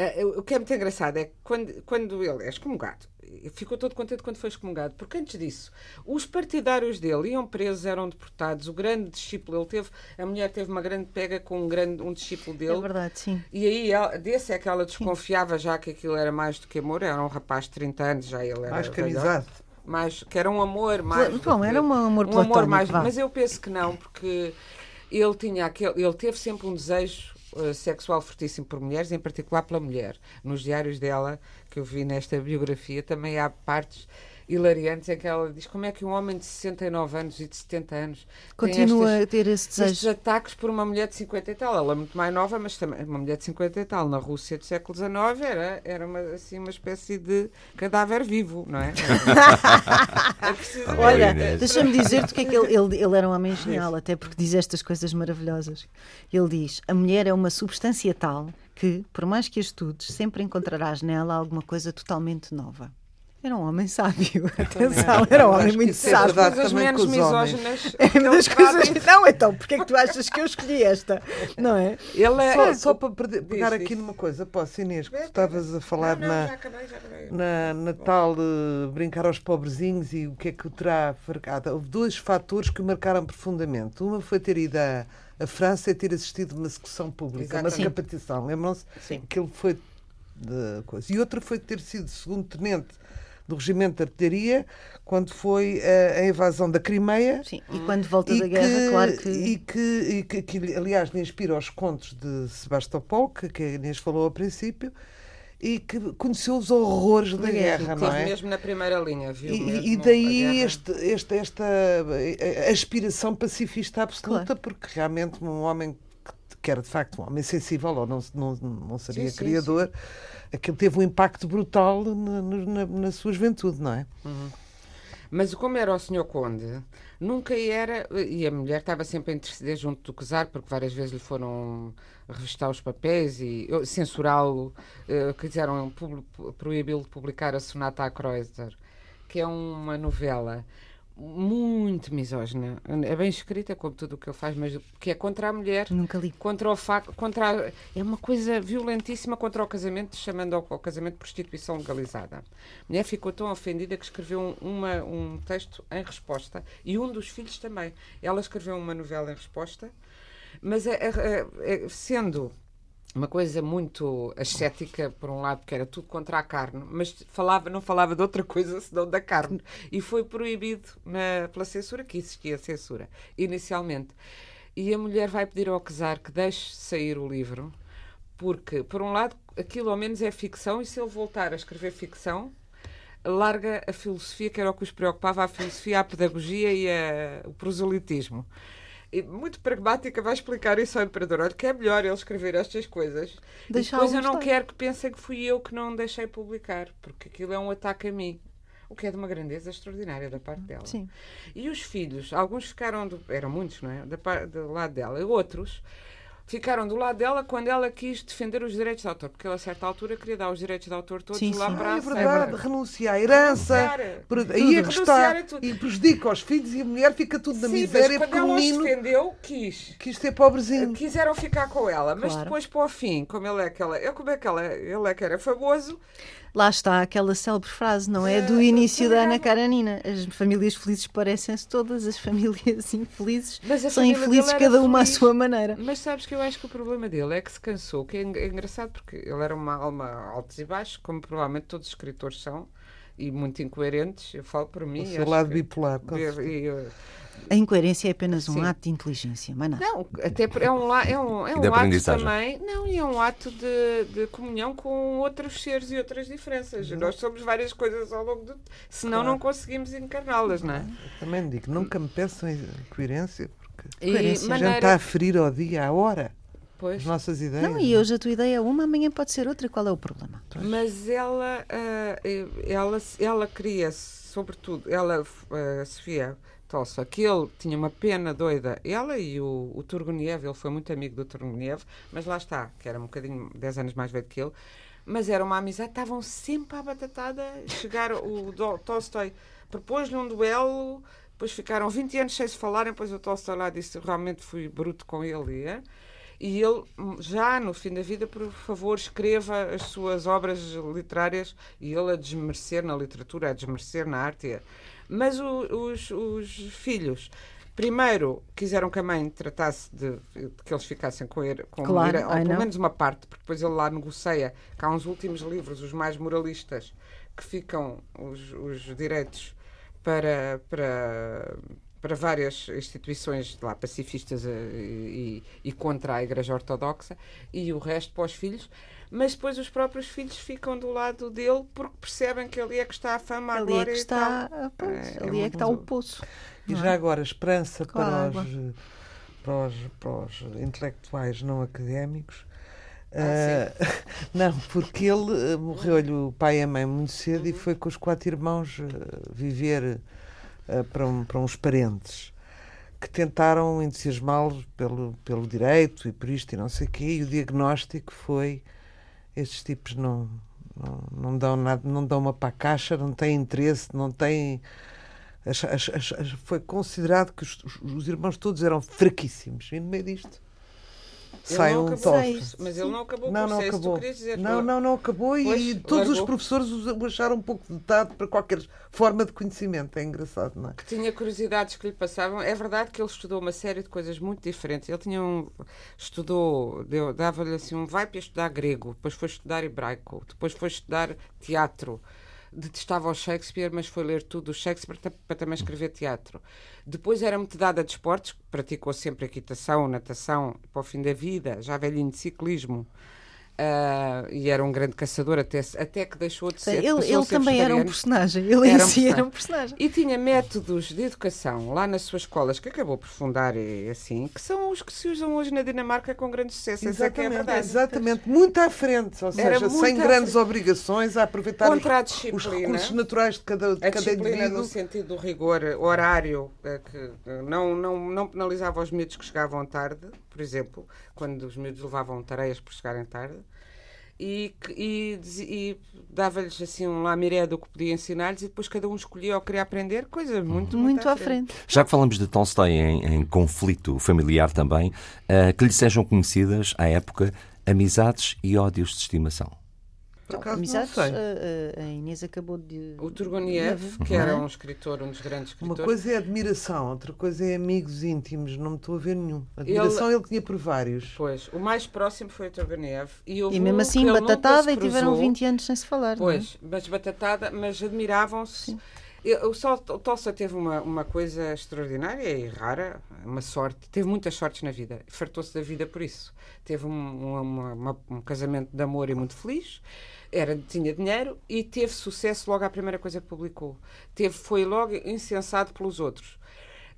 Speaker 4: eh, o que é muito engraçado é que quando, quando ele é excomungado, ficou todo contente quando foi excomungado, porque antes disso, os partidários dele iam presos, eram deportados. O grande discípulo, ele teve, a mulher teve uma grande pega com um, grande, um discípulo dele.
Speaker 2: É verdade, sim.
Speaker 4: E aí, ela- desse é que ela desconfiava já que aquilo era mais do que amor. Era um rapaz de 30 anos, já ele era.
Speaker 3: Mais amizade.
Speaker 4: Mais, que era um amor mais.
Speaker 2: Bom,
Speaker 4: que-
Speaker 2: era um amor
Speaker 4: um amor mais.
Speaker 2: vá.
Speaker 4: Mas eu penso que não, porque ele tinha aquele. Ele teve sempre um desejo sexual fortíssimo por mulheres, em particular pela mulher. Nos diários dela, que eu vi nesta biografia, também há partes hilariantes em que ela diz como é que um homem de 69 anos e de 70 anos
Speaker 2: Continua
Speaker 4: estas-
Speaker 2: a ter esse
Speaker 4: estes
Speaker 2: desejo.
Speaker 4: ataques por uma mulher de 50 e tal. Ela é muito mais nova, mas também uma mulher de 50 e tal. Na Rússia do século XIX era, era uma, assim, uma espécie de cadáver vivo, não é? <laughs> É preciso-
Speaker 2: Olha, deixa-me dizer-te que é que ele, ele, ele era um homem genial, até porque diz estas coisas maravilhosas. Ele diz: a mulher é uma substância tal que, por mais que a estudes, sempre encontrarás nela alguma coisa totalmente nova. Era um homem sábio, atenção, era um homem muito
Speaker 3: é
Speaker 4: As
Speaker 2: sábio.
Speaker 3: verdade <laughs>
Speaker 4: coisas
Speaker 3: também
Speaker 4: menos misóginas.
Speaker 2: É uma das coisas. Não, então, porque é que tu achas que eu escolhi esta? Não é?
Speaker 4: Ele é.
Speaker 3: Só, só para perder- pegar
Speaker 4: diz.
Speaker 3: aqui numa coisa, posso, Inês, que tu estavas a falar
Speaker 4: Não, não,
Speaker 3: na,
Speaker 4: já acabei, já acabei.
Speaker 3: na, na tal eh, brincar aos pobrezinhos e o que é que o terá marcado. Houve dois fatores que o marcaram profundamente. Uma foi ter ido à, à França e ter assistido a uma execução pública, uma
Speaker 4: Exatamente.
Speaker 3: decapitação. Lembram-se
Speaker 4: Sim.
Speaker 3: que ele foi de coisa. E outra foi ter sido segundo tenente do regimento de artilharia quando foi eh, a invasão da Crimeia.
Speaker 2: Sim, e quando volta
Speaker 3: E
Speaker 2: da
Speaker 3: que,
Speaker 2: guerra, claro que.
Speaker 3: e que, e que, que, aliás, lhe inspira os contos de Sebastopol, que, que a Inês falou ao princípio, e que conheceu os horrores da,
Speaker 2: Da guerra,
Speaker 3: não é?
Speaker 4: mesmo na primeira linha, viu?
Speaker 3: E,
Speaker 4: mesmo
Speaker 3: e
Speaker 4: a
Speaker 3: daí este, este, esta eh, aspiração pacifista absoluta,
Speaker 2: Claro.
Speaker 3: porque realmente um homem que- era de facto um homem sensível ou não, não, não seria
Speaker 4: Sim, sim,
Speaker 3: criador, aquilo teve um impacto brutal na, na, na sua juventude, não é?
Speaker 4: Mas como era o senhor Conde, nunca era. E a mulher estava sempre a interceder junto do Cesar, porque várias vezes lhe foram revistar os papéis e censurá-lo, uh, quiseram proibi-lo de publicar a Sonata a Kreuzer, que é uma novela muito misógina. É bem escrita, como tudo o que ele faz, mas que é contra a mulher.
Speaker 2: Nunca li.
Speaker 4: Contra o facto. Contra a, é uma coisa violentíssima contra o casamento, chamando ao, ao, casamento de prostituição legalizada. A mulher ficou tão ofendida que escreveu um, uma, um texto em resposta e um dos filhos também. Ela escreveu uma novela em resposta, mas é, é, é, sendo uma coisa muito ascética, por um lado, que era tudo contra a carne, mas falava, não falava de outra coisa senão da carne. E foi proibido na, pela censura, que existia censura, inicialmente. E a mulher vai pedir ao Cesar que deixe sair o livro, porque, por um lado, aquilo ao menos é ficção, e se ele voltar a escrever ficção, larga a filosofia, que era o que os preocupava, a filosofia, a pedagogia e a, o proselitismo e muito pragmática, vai explicar isso ao imperador. Olha, que é melhor ele escrever estas coisas. Deixar depois eu não estar. quero que pensem que fui eu que não deixei publicar, porque aquilo é um ataque a mim. O que é de uma grandeza extraordinária da parte dela.
Speaker 2: Sim.
Speaker 4: E os filhos, alguns ficaram, do, eram muitos, não é? Da, do lado dela, e outros ficaram do lado dela quando ela quis defender os direitos de autor, porque ela a certa altura queria dar os direitos de autor todos sim, lá sim. para
Speaker 3: ah, é verdade, renunciar à herança, renunciar, e, a gostar, e prejudica os filhos e a mulher fica tudo na sim, miséria
Speaker 4: mas quando ela os defendeu, quis.
Speaker 3: Quis ter pobrezinho.
Speaker 4: Quiseram ficar com ela, mas claro. depois para o fim, como ele é aquela, eu como é que ela, ele é que era famoso,
Speaker 2: Lá está aquela célebre frase, não é? Do início da Ana Karanina. As famílias felizes parecem-se todas, as famílias <laughs> infelizes são infelizes cada uma feliz. à sua maneira.
Speaker 4: Mas sabes que eu acho que o problema dele é que se cansou, que é, é engraçado porque ele era uma alma altos e baixos, como provavelmente todos os escritores são, e muito incoerentes. Eu falo por mim.
Speaker 3: O seu lado bipolar.
Speaker 4: E, e,
Speaker 2: a incoerência é apenas um Sim. ato de inteligência, mas nada.
Speaker 4: Não, até é um, é um, é um ato também. Não, e é um ato de, de comunhão com outros seres e outras diferenças. Nós somos várias coisas ao longo do. Senão claro. não conseguimos encarná-las, não é? Eu
Speaker 3: também digo, nunca me peçam incoerência, porque e coerência. Maneira... a gente está a ferir ao dia, à hora. Pois. As nossas ideias.
Speaker 2: Não, e hoje a tua ideia é uma, amanhã pode ser outra. Qual é o problema?
Speaker 4: Mas ela, uh, ela, ela queria, sobretudo, ela, uh, Sofia, Tolstói, que ele tinha uma pena doida, ela e o, o Turgenev, ele foi muito amigo do Turgenev, mas lá está, que era um bocadinho 10 anos mais velho que ele, mas era uma amizade, estavam sempre à batatada, chegar o Tolstói propôs-lhe um duelo, depois ficaram 20 anos sem se falarem, depois o Tolstói lá disse realmente fui bruto com ele, é? e ele, já no fim da vida, por favor, escreva as suas obras literárias, e ele a desmerecer na literatura, a desmerecer na arte, mas o, os, os filhos primeiro quiseram que a mãe tratasse de, de que eles ficassem com ele, com
Speaker 2: claro,
Speaker 4: ou pelo menos uma parte, porque depois ele lá negocia que há uns últimos livros, os mais moralistas, que ficam os, os direitos para, para, para várias instituições lá, pacifistas eh, e, e, contra a Igreja Ortodoxa, e o resto para os filhos mas depois os próprios filhos ficam do lado dele porque percebem que ali é que está a fama,
Speaker 2: ali
Speaker 4: glória
Speaker 2: é que está, pois, é, ali é, é que está o poço.
Speaker 3: E já é? agora, esperança para, os, para, os, para os intelectuais não académicos. Ah, uh, <laughs> não, porque ele uh, morreu-lhe o pai e a mãe muito cedo uhum. e foi com os quatro irmãos uh, viver para, um, para uns parentes que tentaram entusiasmá-los pelo, pelo direito e por isto e não sei o quê, e o diagnóstico foi estes tipos não, não, não dão nada, não dão uma para a caixa, não têm interesse, não têm. As, as, as, foi considerado que os, os, irmãos todos eram fraquíssimos. E no meio disto sai um top.
Speaker 4: Mas ele não acabou não, não acabou.
Speaker 3: Dizer, não, não, não acabou pois, e todos largou. os professores o acharam um pouco dotado para qualquer forma de conhecimento. É engraçado, não é?
Speaker 4: Que tinha curiosidades que lhe passavam. É verdade que ele estudou uma série de coisas muito diferentes. Ele tinha um. estudou, dava-lhe assim um vai para estudar grego, depois foi estudar hebraico, depois foi estudar teatro detestava o Shakespeare, mas foi ler tudo o Shakespeare para também escrever teatro. Depois era muito dada de esportes, praticou sempre equitação, natação, para o fim da vida, já velhinho de ciclismo. Ah, e era um grande caçador até, até que deixou de ser.
Speaker 2: Ele, ele
Speaker 4: ser
Speaker 2: também era um personagem. Ele em
Speaker 4: Era um
Speaker 2: si era
Speaker 4: personagem.
Speaker 2: um personagem.
Speaker 4: E tinha métodos de educação lá nas suas escolas, que acabou por fundar e assim, que são os que se usam hoje na Dinamarca com grande sucesso. Essa é que é a
Speaker 3: Exatamente, exatamente, muito à frente, ou
Speaker 4: Era
Speaker 3: seja, sem grandes
Speaker 4: frente.
Speaker 3: obrigações a aproveitar os,
Speaker 4: Contra a
Speaker 3: os recursos naturais de cada, de
Speaker 4: A
Speaker 3: cada indivíduo.
Speaker 4: no sentido do rigor horário, eh, que eh, não, não, não penalizava os miúdos que chegavam tarde, por exemplo, quando os miúdos levavam tareias por chegarem tarde, e, e, e dava-lhes assim um lamiré do que podia ensinar-lhes e depois cada um escolhia ou queria aprender, coisa muito,
Speaker 2: Muito à frente.
Speaker 1: Já que falamos de Tolstói em, em conflito familiar também, eh, que lhe sejam conhecidas, à época, amizades e ódios de estimação.
Speaker 3: Por acaso, não
Speaker 2: Amizades,
Speaker 3: sei.
Speaker 2: a, a- a Inês acabou de.
Speaker 4: O Turgoniev, que era um escritor, um dos grandes
Speaker 3: Uma
Speaker 4: escritores,
Speaker 3: coisa é admiração, outra coisa é amigos íntimos. Não me estou a ver nenhum. Admiração ele, tinha por vários.
Speaker 4: Pois, o mais próximo foi o Turgenev. E,
Speaker 2: E mesmo assim,
Speaker 4: ele
Speaker 2: batatada e tiveram
Speaker 4: cruzou.
Speaker 2: 20 anos sem se falar. não é?
Speaker 4: Pois, mas batatada, mas admiravam-se. Eu, só, o Tolstói teve uma, uma coisa extraordinária e rara, uma sorte. Teve muitas sortes na vida. Fartou-se da vida por isso. Teve um, uma- uma- um casamento de amor e muito feliz. Era, tinha dinheiro e teve sucesso logo à primeira coisa que publicou. Teve, foi logo incensado pelos outros.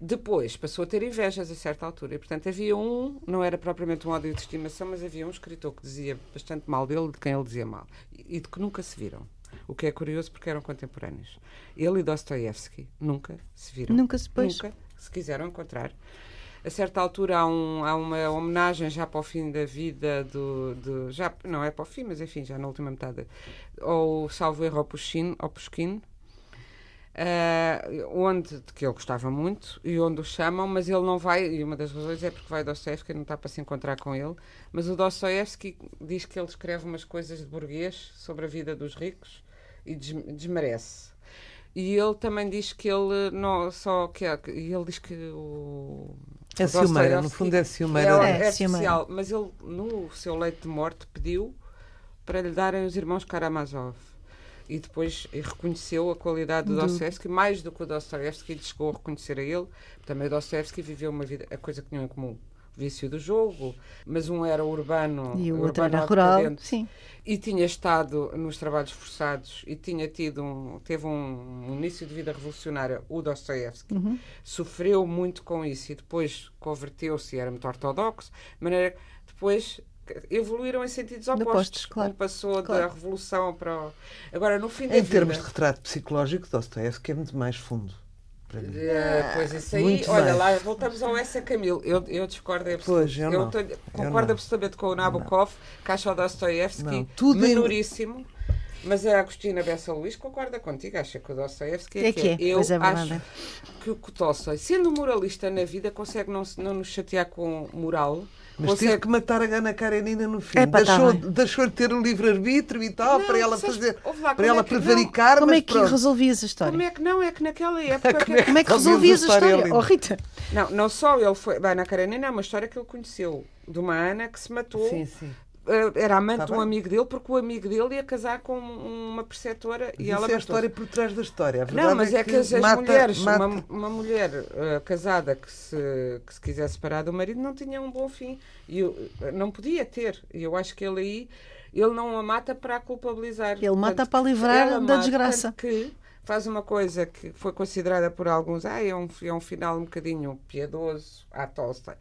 Speaker 4: Depois passou a ter invejas a certa altura. E, portanto, havia um, não era propriamente um ódio de estimação, mas havia um escritor que dizia bastante mal dele, de quem ele dizia mal. E, de que nunca se viram. O que é curioso porque eram contemporâneos. Ele e Dostoiévski nunca se viram.
Speaker 2: Nunca se- pois.
Speaker 4: Nunca se quiseram encontrar. A certa altura há, um- há uma homenagem já para o fim da vida do, do- já não é para o fim, mas enfim, já na última metade, ao salvo erro ao Pushkin, ao Pushkin ah, onde, de que ele gostava muito e onde o chamam, mas ele não vai, e uma das razões é porque vai Dostoevsky, não está para se encontrar com ele, mas o Dostoevsky diz que ele escreve umas coisas de burguês sobre a vida dos ricos e des- desmerece. E ele também diz que ele não só que ele diz que o
Speaker 3: É ciumeira, no
Speaker 4: Dostoiévski
Speaker 3: fundo é ciumeira.
Speaker 4: É,
Speaker 2: É,
Speaker 4: é mas ele no seu leito de morte pediu para lhe darem os irmãos Karamazov. E depois reconheceu a qualidade do
Speaker 2: Do-
Speaker 4: Dostoevsky, mais do que o Dostoevsky lhe chegou a reconhecer a ele. Também o Dostoevsky viveu uma vida, a coisa que tinham em comum, vício do jogo, mas um era urbano,
Speaker 2: E o outro
Speaker 4: urbano
Speaker 2: era rural.
Speaker 4: decadente,
Speaker 2: Sim.
Speaker 4: e tinha estado nos trabalhos forçados e tinha tido um, teve um, um início de vida revolucionária, o Dostoevsky.
Speaker 2: Uhum.
Speaker 4: Sofreu muito com isso e depois converteu-se e era muito ortodoxo, de maneira que depois evoluíram em sentidos opostos.
Speaker 2: Opostos, claro.
Speaker 4: Um passou
Speaker 2: Claro.
Speaker 4: da revolução para o... Agora, no fim da
Speaker 3: Em
Speaker 4: vida...
Speaker 3: termos de retrato psicológico, Dostoevsky é muito mais fundo. Para mim.
Speaker 4: Eh, pois isso aí,
Speaker 3: Muito
Speaker 4: olha
Speaker 3: mais.
Speaker 4: lá, voltamos ao S. Camilo. Eu, eu discordo em absoluto.
Speaker 3: Pois, eu não.
Speaker 4: tô-
Speaker 3: Eu
Speaker 4: concordo
Speaker 3: não.
Speaker 4: absolutamente com o Nabokov, que acha o Dostoevsky
Speaker 3: tudo em-
Speaker 4: menoríssimo. Mas a Agostina Bessa Luís concorda contigo, acha que o Dostoevsky é,
Speaker 2: É que é,
Speaker 4: Eu
Speaker 2: pois é
Speaker 4: acho que o Tolstói, sendo moralista na vida, consegue não, não nos chatear com moral.
Speaker 3: Mas
Speaker 4: consegue...
Speaker 3: teve que matar a Ana Karenina no fim.
Speaker 2: Epá, tá
Speaker 3: deixou,
Speaker 2: bem.
Speaker 3: deixou de ter o livre-arbítrio e tal,
Speaker 4: Não,
Speaker 3: para ela
Speaker 4: sabes,
Speaker 3: fazer.
Speaker 4: lá,
Speaker 3: para
Speaker 4: como
Speaker 3: ela
Speaker 4: é que- não,
Speaker 3: prevaricar,
Speaker 2: Como
Speaker 3: mas
Speaker 2: é que
Speaker 3: pronto.
Speaker 2: resolvias a história?
Speaker 4: Como é que não? É que naquela época.
Speaker 3: Como é
Speaker 2: Como é que
Speaker 3: Resolvias a
Speaker 2: a
Speaker 3: história linda.
Speaker 2: Oh, Rita.
Speaker 4: Não, não só ele foi. Bem, Ana Karenina é uma história que ele conheceu de uma Ana que se matou.
Speaker 3: Sim, sim.
Speaker 4: Eh, era amante
Speaker 3: Tá
Speaker 4: de um amigo dele, porque o amigo dele ia casar com uma preceptora e ela
Speaker 3: é a história por trás da história.
Speaker 4: Não, mas é, que, as, as
Speaker 3: mata-
Speaker 4: mulheres,
Speaker 3: mata-
Speaker 4: Uma, uma mulher eh, casada que se, que se quisesse separar do marido não tinha um bom fim. E eu, eh, não podia ter. E eu acho que ele aí, ele não a mata para a culpabilizar.
Speaker 2: Ele mata
Speaker 4: Portanto,
Speaker 2: para livrar da
Speaker 4: mata,
Speaker 2: desgraça.
Speaker 4: tanto que faz uma coisa que foi considerada por alguns, ah, é um, é um final um bocadinho piedoso, à Tolstói.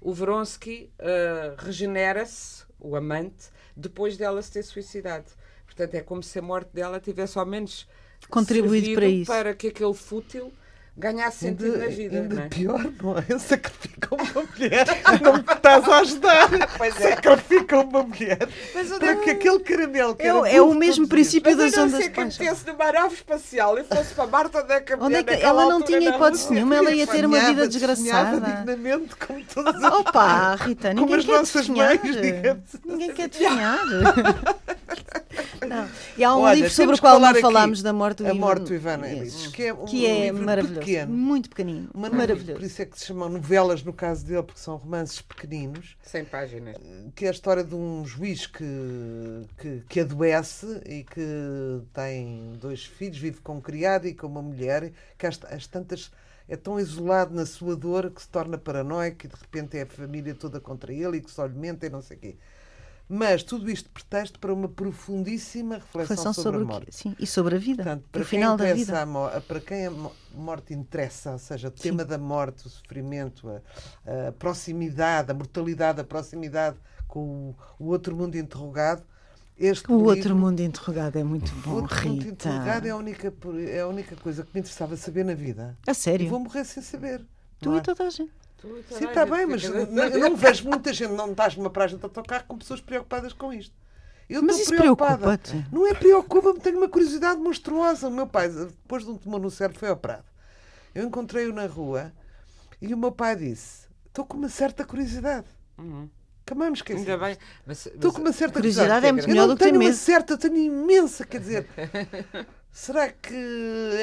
Speaker 4: O Vronsky eh, regenera-se, o amante, depois dela se ter suicidado. Portanto, é como se a morte dela tivesse ao menos
Speaker 2: Contribuído para isso.
Speaker 4: para que aquele fútil ganhasse sentido
Speaker 3: Ainda,
Speaker 4: na vida.
Speaker 3: ainda
Speaker 4: não é?
Speaker 3: pior, não é? <laughs> Sacrificam uma mulher. Não me estás a ajudar. <laughs>
Speaker 4: Pois é.
Speaker 3: Sacrificam uma mulher.
Speaker 4: Mas
Speaker 3: Para que aquele caramelo que
Speaker 2: É, o- é o mesmo
Speaker 3: todos os dias.
Speaker 2: princípio
Speaker 4: Mas
Speaker 2: das
Speaker 4: eu não
Speaker 2: ondas
Speaker 4: sei
Speaker 2: de
Speaker 4: que
Speaker 2: paixão.
Speaker 4: numa nave espacial e fosse para Marte, onde é que a
Speaker 2: Onde é que ela não tinha hipótese nenhuma, ela ia ter uma vida desgraçada.
Speaker 3: dignamente como todas as <laughs>
Speaker 2: Opa, Rita,
Speaker 3: Como
Speaker 2: ninguém
Speaker 3: as
Speaker 2: quer definhar. Ninguém quer definhar. Não. E há um
Speaker 3: Olha,
Speaker 2: livro sobre o qual não falámos da morte do
Speaker 3: A
Speaker 2: Ivan-
Speaker 3: Morte do Ivan que é um
Speaker 2: que é
Speaker 3: livro
Speaker 2: maravilhoso.
Speaker 3: pequeno.
Speaker 2: Muito pequenino.
Speaker 3: Uma-
Speaker 2: maravilhoso.
Speaker 3: Por isso é que se chamam novelas no caso dele, porque são romances pequeninos.
Speaker 4: 100 páginas.
Speaker 3: que é a história de um juiz que, que, que adoece e que tem dois filhos, vive com um criado e com uma mulher, que às, às tantas é tão isolado na sua dor que se torna paranoico e de repente é a família toda contra ele e que só lhe mente e não sei o quê. Mas tudo isto pretexto para uma profundíssima reflexão,
Speaker 2: Reflexão
Speaker 3: sobre,
Speaker 2: sobre
Speaker 3: a morte.
Speaker 2: que, sim, e sobre a vida.
Speaker 3: Portanto, para quem
Speaker 2: da vida.
Speaker 3: a para quem a mo- morte interessa, ou seja, o tema da morte, o sofrimento, a, a proximidade, a mortalidade, a proximidade com o, o outro mundo interrogado, este
Speaker 2: O outro
Speaker 3: livro,
Speaker 2: mundo interrogado é muito
Speaker 3: o
Speaker 2: bom,
Speaker 3: outro mundo
Speaker 2: Rita.
Speaker 3: interrogado é a, única, é a única coisa que me interessava saber na vida.
Speaker 2: A
Speaker 3: E
Speaker 2: sério.
Speaker 3: vou morrer sem saber.
Speaker 2: Tu e
Speaker 3: é?
Speaker 2: toda a gente.
Speaker 3: Sim, está bem, mas eu não vejo muita gente, não estás numa praia de autocarro com pessoas preocupadas com isto. Eu
Speaker 2: Mas
Speaker 3: estou
Speaker 2: isso
Speaker 3: preocupada.
Speaker 2: preocupa-te?
Speaker 3: Não é preocupa-me, tenho uma curiosidade monstruosa. O meu pai, depois de um tumor no cérebro, foi operado. Eu encontrei-o na rua e o meu pai disse: Estou com uma certa curiosidade. Acabamos me esqueci.
Speaker 4: Ainda bem.
Speaker 3: Estou com uma certa
Speaker 2: Curiosidade é muito
Speaker 3: Eu
Speaker 2: melhor
Speaker 3: não
Speaker 2: do que ter
Speaker 3: tenho uma
Speaker 2: medo.
Speaker 3: certa, eu tenho imensa, quer dizer. <laughs> Será que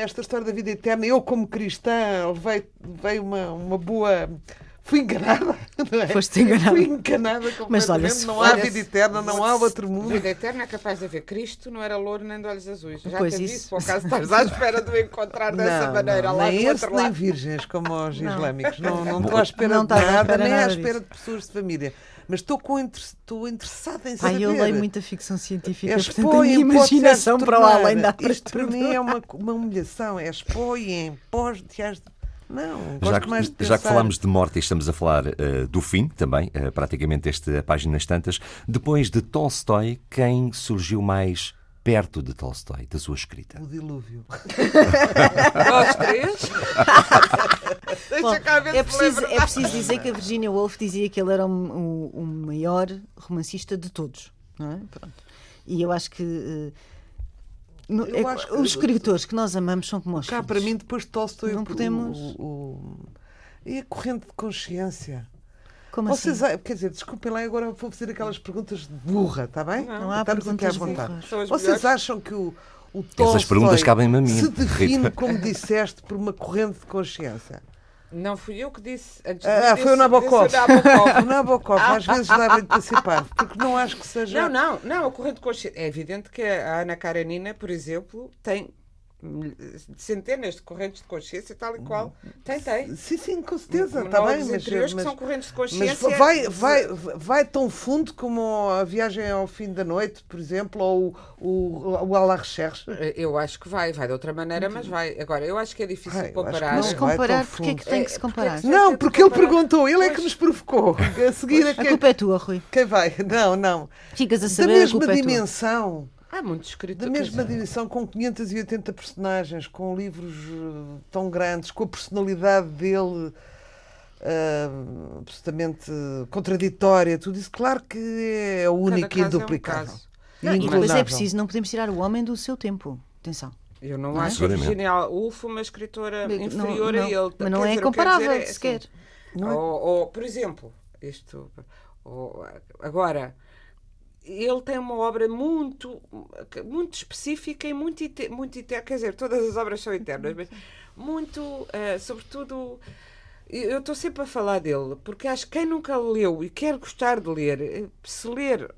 Speaker 3: esta história da vida eterna, eu como cristã, levei, levei uma, uma boa. Fui enganada. <laughs> Não é?
Speaker 2: Foste enganada.
Speaker 3: Fui enganada.
Speaker 2: Mas olha, se
Speaker 3: não há vida eterna, não há outro mundo.
Speaker 4: Vida eterna é capaz de haver. Cristo não era louro nem de olhos azuis. Já
Speaker 2: Pois
Speaker 4: te
Speaker 2: isso.
Speaker 4: disse, por acaso estás à espera de o encontrar dessa
Speaker 3: não,
Speaker 4: maneira
Speaker 3: não,
Speaker 4: lá
Speaker 3: nem esse, nem virgens como os
Speaker 2: Não.
Speaker 3: islâmicos. Não, não <laughs> estou à espera
Speaker 2: Não
Speaker 3: de nada,
Speaker 2: espera
Speaker 3: nem à espera
Speaker 2: disso.
Speaker 3: de pessoas de família. Mas estou, com, inter- estou interessada em saber.
Speaker 2: eu leio muita ficção científica, portanto a minha imaginação para o
Speaker 3: tornar.
Speaker 2: além para
Speaker 3: Isto para mim é uma, uma humilhação. É expõem, pós de Não,
Speaker 1: Já, que-
Speaker 3: mais de
Speaker 1: já que
Speaker 3: pensar.
Speaker 1: falámos de morte e estamos a falar eh, do fim também, eh, praticamente este Páginas Tantas, depois de Tolstói, quem surgiu mais perto de Tolstói, da sua escrita?
Speaker 3: O dilúvio.
Speaker 4: Nós três. <laughs>
Speaker 2: Bom,
Speaker 4: Deixa cá ver
Speaker 2: é, preciso, é preciso dizer que a Virginia Woolf dizia que ele era o, o- o maior romancista de todos. Não é? Pronto. E eu acho que. eh, no-
Speaker 3: Eu
Speaker 2: é-
Speaker 3: acho que-
Speaker 2: os escritores que nós amamos são como os
Speaker 3: Cá
Speaker 2: filhos.
Speaker 3: para mim, depois de Tolstói,
Speaker 2: Não
Speaker 3: o-
Speaker 2: podemos-
Speaker 3: o- o- E a corrente de consciência.
Speaker 2: Como
Speaker 3: Vocês,
Speaker 2: assim?
Speaker 3: quer dizer, desculpem lá, agora vou fazer aquelas perguntas de burra, está bem?
Speaker 4: Não.
Speaker 2: Não há
Speaker 3: Estamos aqui à
Speaker 2: perguntas
Speaker 3: vontade.
Speaker 2: burras.
Speaker 4: São as
Speaker 3: Vocês acham que o, o Tolstói
Speaker 1: perguntas cabem-me a mim,
Speaker 3: se define, como disseste, por uma corrente de consciência?
Speaker 4: Não fui eu que disse. Antes
Speaker 3: Ah,
Speaker 4: disso,
Speaker 3: foi o Nabokov.
Speaker 4: disse o Nabokov. <laughs>
Speaker 3: O Nabokov às vezes dá-me antecipar, porque não acho que seja.
Speaker 4: Não, não, não, a corrente de consciência. É evidente que a Ana Karenina, por exemplo, tem centenas de correntes de consciência, tal e qual. Tem, tem.
Speaker 3: Sim, sim, com certeza, está bem, mas,
Speaker 4: interiores
Speaker 3: mas,
Speaker 4: que são correntes de
Speaker 3: mas
Speaker 4: consciência.
Speaker 3: vai, vai, vai tão fundo como a viagem ao fim da noite, por exemplo, ou o, o, o à la recherche.
Speaker 4: Eu acho que vai, vai de outra maneira, mas vai. Agora, eu acho que é difícil
Speaker 3: Ai,
Speaker 4: comparar.
Speaker 2: Mas comparar, porque é que tem
Speaker 4: É,
Speaker 2: que se
Speaker 4: porque é
Speaker 2: comparar?
Speaker 4: que se-
Speaker 3: Não, porque ele perguntou, ele é que nos provocou. A seguir, a
Speaker 2: A
Speaker 3: quem,
Speaker 2: culpa é tua, Rui.
Speaker 3: quem vai? Não, não.
Speaker 2: Ficas a
Speaker 3: Da
Speaker 2: saber a
Speaker 3: mesma
Speaker 2: é
Speaker 3: dimensão.
Speaker 4: Há muitos
Speaker 3: Da
Speaker 4: escritores.
Speaker 3: mesma dimensão, com 580 personagens, com livros eh, tão grandes, com a personalidade dele eh, absolutamente contraditória, tudo isso, claro que é único e
Speaker 4: caso é um
Speaker 2: depois é preciso, não podemos tirar o homem do seu tempo. Atenção.
Speaker 4: Eu não,
Speaker 2: Não é?
Speaker 4: acho a
Speaker 1: Seguramente.
Speaker 4: Virginia Woolf uma escritora
Speaker 2: Não-
Speaker 4: inferior
Speaker 2: não-
Speaker 4: a ele.
Speaker 2: Mas não
Speaker 4: Quer
Speaker 2: é
Speaker 4: dizer,
Speaker 2: comparável
Speaker 4: dizer é, assim,
Speaker 2: sequer.
Speaker 3: Não é?
Speaker 4: Ou, ou, por exemplo, isto. ou, agora, ele tem uma obra muito, muito específica e muito, muito eterna. Quer dizer, todas as obras são eternas, mas muito, eh, sobretudo. Eu estou sempre a falar dele, porque acho que quem nunca leu e quer gostar de ler, eh, se ler,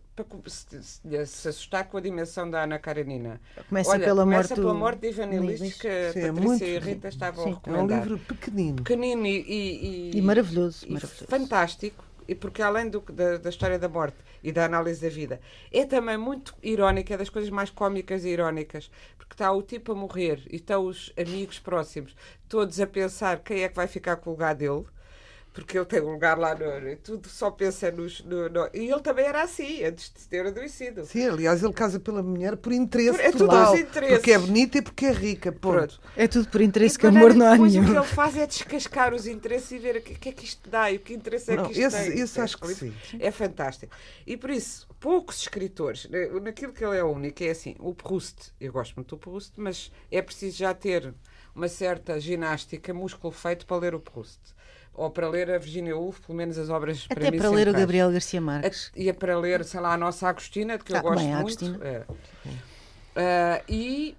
Speaker 4: se, se, se assustar com a dimensão da Ana Karenina.
Speaker 2: Começa
Speaker 4: Olha,
Speaker 2: pela
Speaker 4: começa
Speaker 2: morte
Speaker 4: pela
Speaker 2: do-
Speaker 4: morte de Ivan Illich,
Speaker 2: Illich.
Speaker 4: que a
Speaker 3: é
Speaker 4: Patrícia
Speaker 3: muito-
Speaker 4: e a Rita estavam
Speaker 2: Sim.
Speaker 4: a
Speaker 3: É um
Speaker 4: recomendar
Speaker 3: livro pequenino.
Speaker 4: pequenino e, e,
Speaker 2: E maravilhoso,
Speaker 4: e
Speaker 2: maravilhoso.
Speaker 4: fantástico, e porque além do, da, da história da morte e da análise da vida, é também muito irónico, é das coisas mais cómicas e irónicas, porque está o tipo a morrer e estão os amigos próximos, todos a pensar quem é que vai ficar com o lugar dele. Porque ele tem um lugar lá no. Tudo só pensa nos. No, no- e ele também era assim, antes de ter adoecido.
Speaker 3: Sim, aliás, ele casa pela mulher por interesse
Speaker 4: Por- é tudo
Speaker 3: total.
Speaker 4: aos interesses.
Speaker 3: Porque é bonita e porque é rica. Ponto.
Speaker 4: Pronto.
Speaker 2: É tudo por interesse
Speaker 4: E
Speaker 2: que amor não há
Speaker 4: depois
Speaker 2: nenhum.
Speaker 4: O que ele faz é descascar os interesses e ver o que, que é que isto dá e o que interesse é
Speaker 3: Não,
Speaker 4: que isto
Speaker 3: esse-
Speaker 4: tem.
Speaker 3: esse acho que sim.
Speaker 4: É fantástico. E por isso, poucos escritores, né, naquilo que ele é único, é assim, o Proust, eu gosto muito do Proust, mas é preciso já ter uma certa ginástica, músculo feito para ler o Proust. Ou para ler a Virginia Woolf, pelo menos as obras
Speaker 2: Até
Speaker 4: mim
Speaker 2: para ler o. Gabriel Garcia Marques.
Speaker 4: E é para ler, sei lá, a nossa Agostina, de que eu
Speaker 2: Ah,
Speaker 4: gosto
Speaker 2: bem,
Speaker 4: muito.
Speaker 2: Agostina.
Speaker 4: É. Ah, e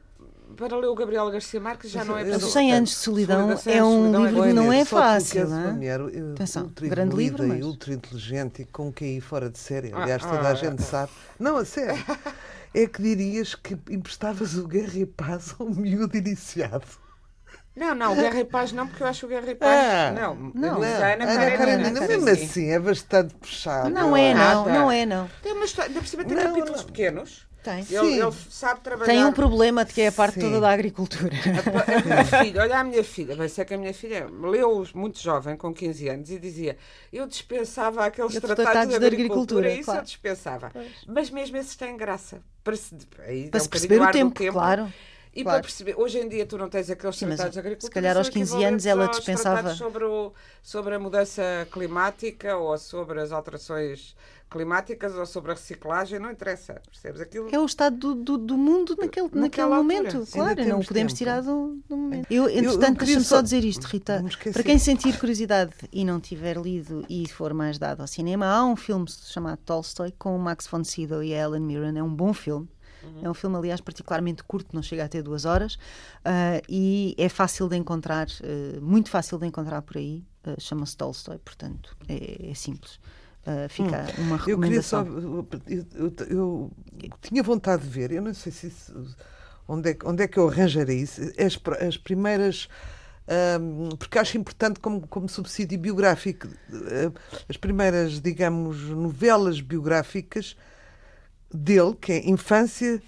Speaker 4: para ler o Gabriel Garcia Marques já não é
Speaker 3: Os
Speaker 4: preciso
Speaker 2: 100
Speaker 4: tanto.
Speaker 2: anos de solidão
Speaker 4: Cem
Speaker 2: é
Speaker 4: de
Speaker 2: um
Speaker 4: solidão
Speaker 2: livro
Speaker 3: Olha,
Speaker 2: que não é fácil, não é?
Speaker 3: mulher
Speaker 2: Atenção,
Speaker 3: ultra
Speaker 2: grande livro,
Speaker 3: e
Speaker 2: mas-
Speaker 3: ultra inteligente e com QI fora de série.
Speaker 4: Ah,
Speaker 3: Aliás, toda
Speaker 4: ah,
Speaker 3: a gente
Speaker 4: ah.
Speaker 3: sabe. Não, a sério. <laughs> É que dirias que emprestavas o Guerra e Paz a um miúdo iniciado.
Speaker 4: Não, não, Guerra e Paz não, porque eu acho o Guerra e Paz.
Speaker 3: Ah,
Speaker 4: não,
Speaker 2: não.
Speaker 4: Luísa Ana
Speaker 3: Ana
Speaker 4: Karenina,
Speaker 3: mesmo
Speaker 4: sim.
Speaker 3: assim, é bastante puxado.
Speaker 2: Não é, não, não é, não.
Speaker 4: Tem uma história, ainda por cima tem
Speaker 3: Não,
Speaker 4: capítulos
Speaker 3: não.
Speaker 4: pequenos.
Speaker 2: Tem.
Speaker 4: Ele,
Speaker 3: Sim.
Speaker 4: ele sabe trabalhar.
Speaker 2: Tem um problema de que é a parte
Speaker 3: Sim.
Speaker 2: toda da agricultura.
Speaker 4: A minha <laughs> filha, olha a minha filha, vai ser que a minha filha leu muito jovem, com 15 anos, e dizia: Eu dispensava aqueles
Speaker 2: Os
Speaker 4: tratados,
Speaker 2: tratados
Speaker 4: de
Speaker 2: de
Speaker 4: agricultura,
Speaker 2: agricultura,
Speaker 4: isso
Speaker 2: claro.
Speaker 4: eu dispensava. Mas mesmo esses têm graça. Para se, aí
Speaker 2: Para se
Speaker 4: um
Speaker 2: perceber
Speaker 4: bocadinho
Speaker 2: o
Speaker 4: do
Speaker 2: tempo, claro.
Speaker 4: E
Speaker 2: claro.
Speaker 4: para perceber, hoje em dia tu não tens aqueles
Speaker 2: Sim,
Speaker 4: tratados de
Speaker 2: se
Speaker 4: agricultura.
Speaker 2: calhar
Speaker 4: são
Speaker 2: aos 15 anos ela dispensava-
Speaker 4: Sobre, o, sobre a mudança climática ou sobre as alterações climáticas ou sobre a reciclagem, não interessa. Percebes? Aquilo.
Speaker 2: É o estado do, do, do mundo naquele, naquele momento,
Speaker 4: Ainda
Speaker 2: claro, não o podemos
Speaker 3: tempo.
Speaker 2: tirar do, do momento. Eu, entretanto, deixa-me
Speaker 3: só-
Speaker 2: dizer isto, Rita. Para quem sentir curiosidade e não tiver lido e for mais dado ao cinema, há um filme chamado Tolstoy com o Max von Sydow e a Helen Mirren. É um bom filme. É um filme, aliás, particularmente curto, não chega a ter duas horas, ah, e é fácil de encontrar, ah, muito fácil de encontrar por aí. Ah, Chama-se Tolstoy, portanto, é, é simples. Fica uma
Speaker 3: Eu queria só.
Speaker 2: recomendação.
Speaker 3: Eu, eu- eu tinha vontade de ver, eu não sei se isso, onde, é, que- onde é que eu arranjarei isso. As, as primeiras. porque acho importante como, como subsídio biográfico. as primeiras, digamos, novelas biográficas dele, que é Infância,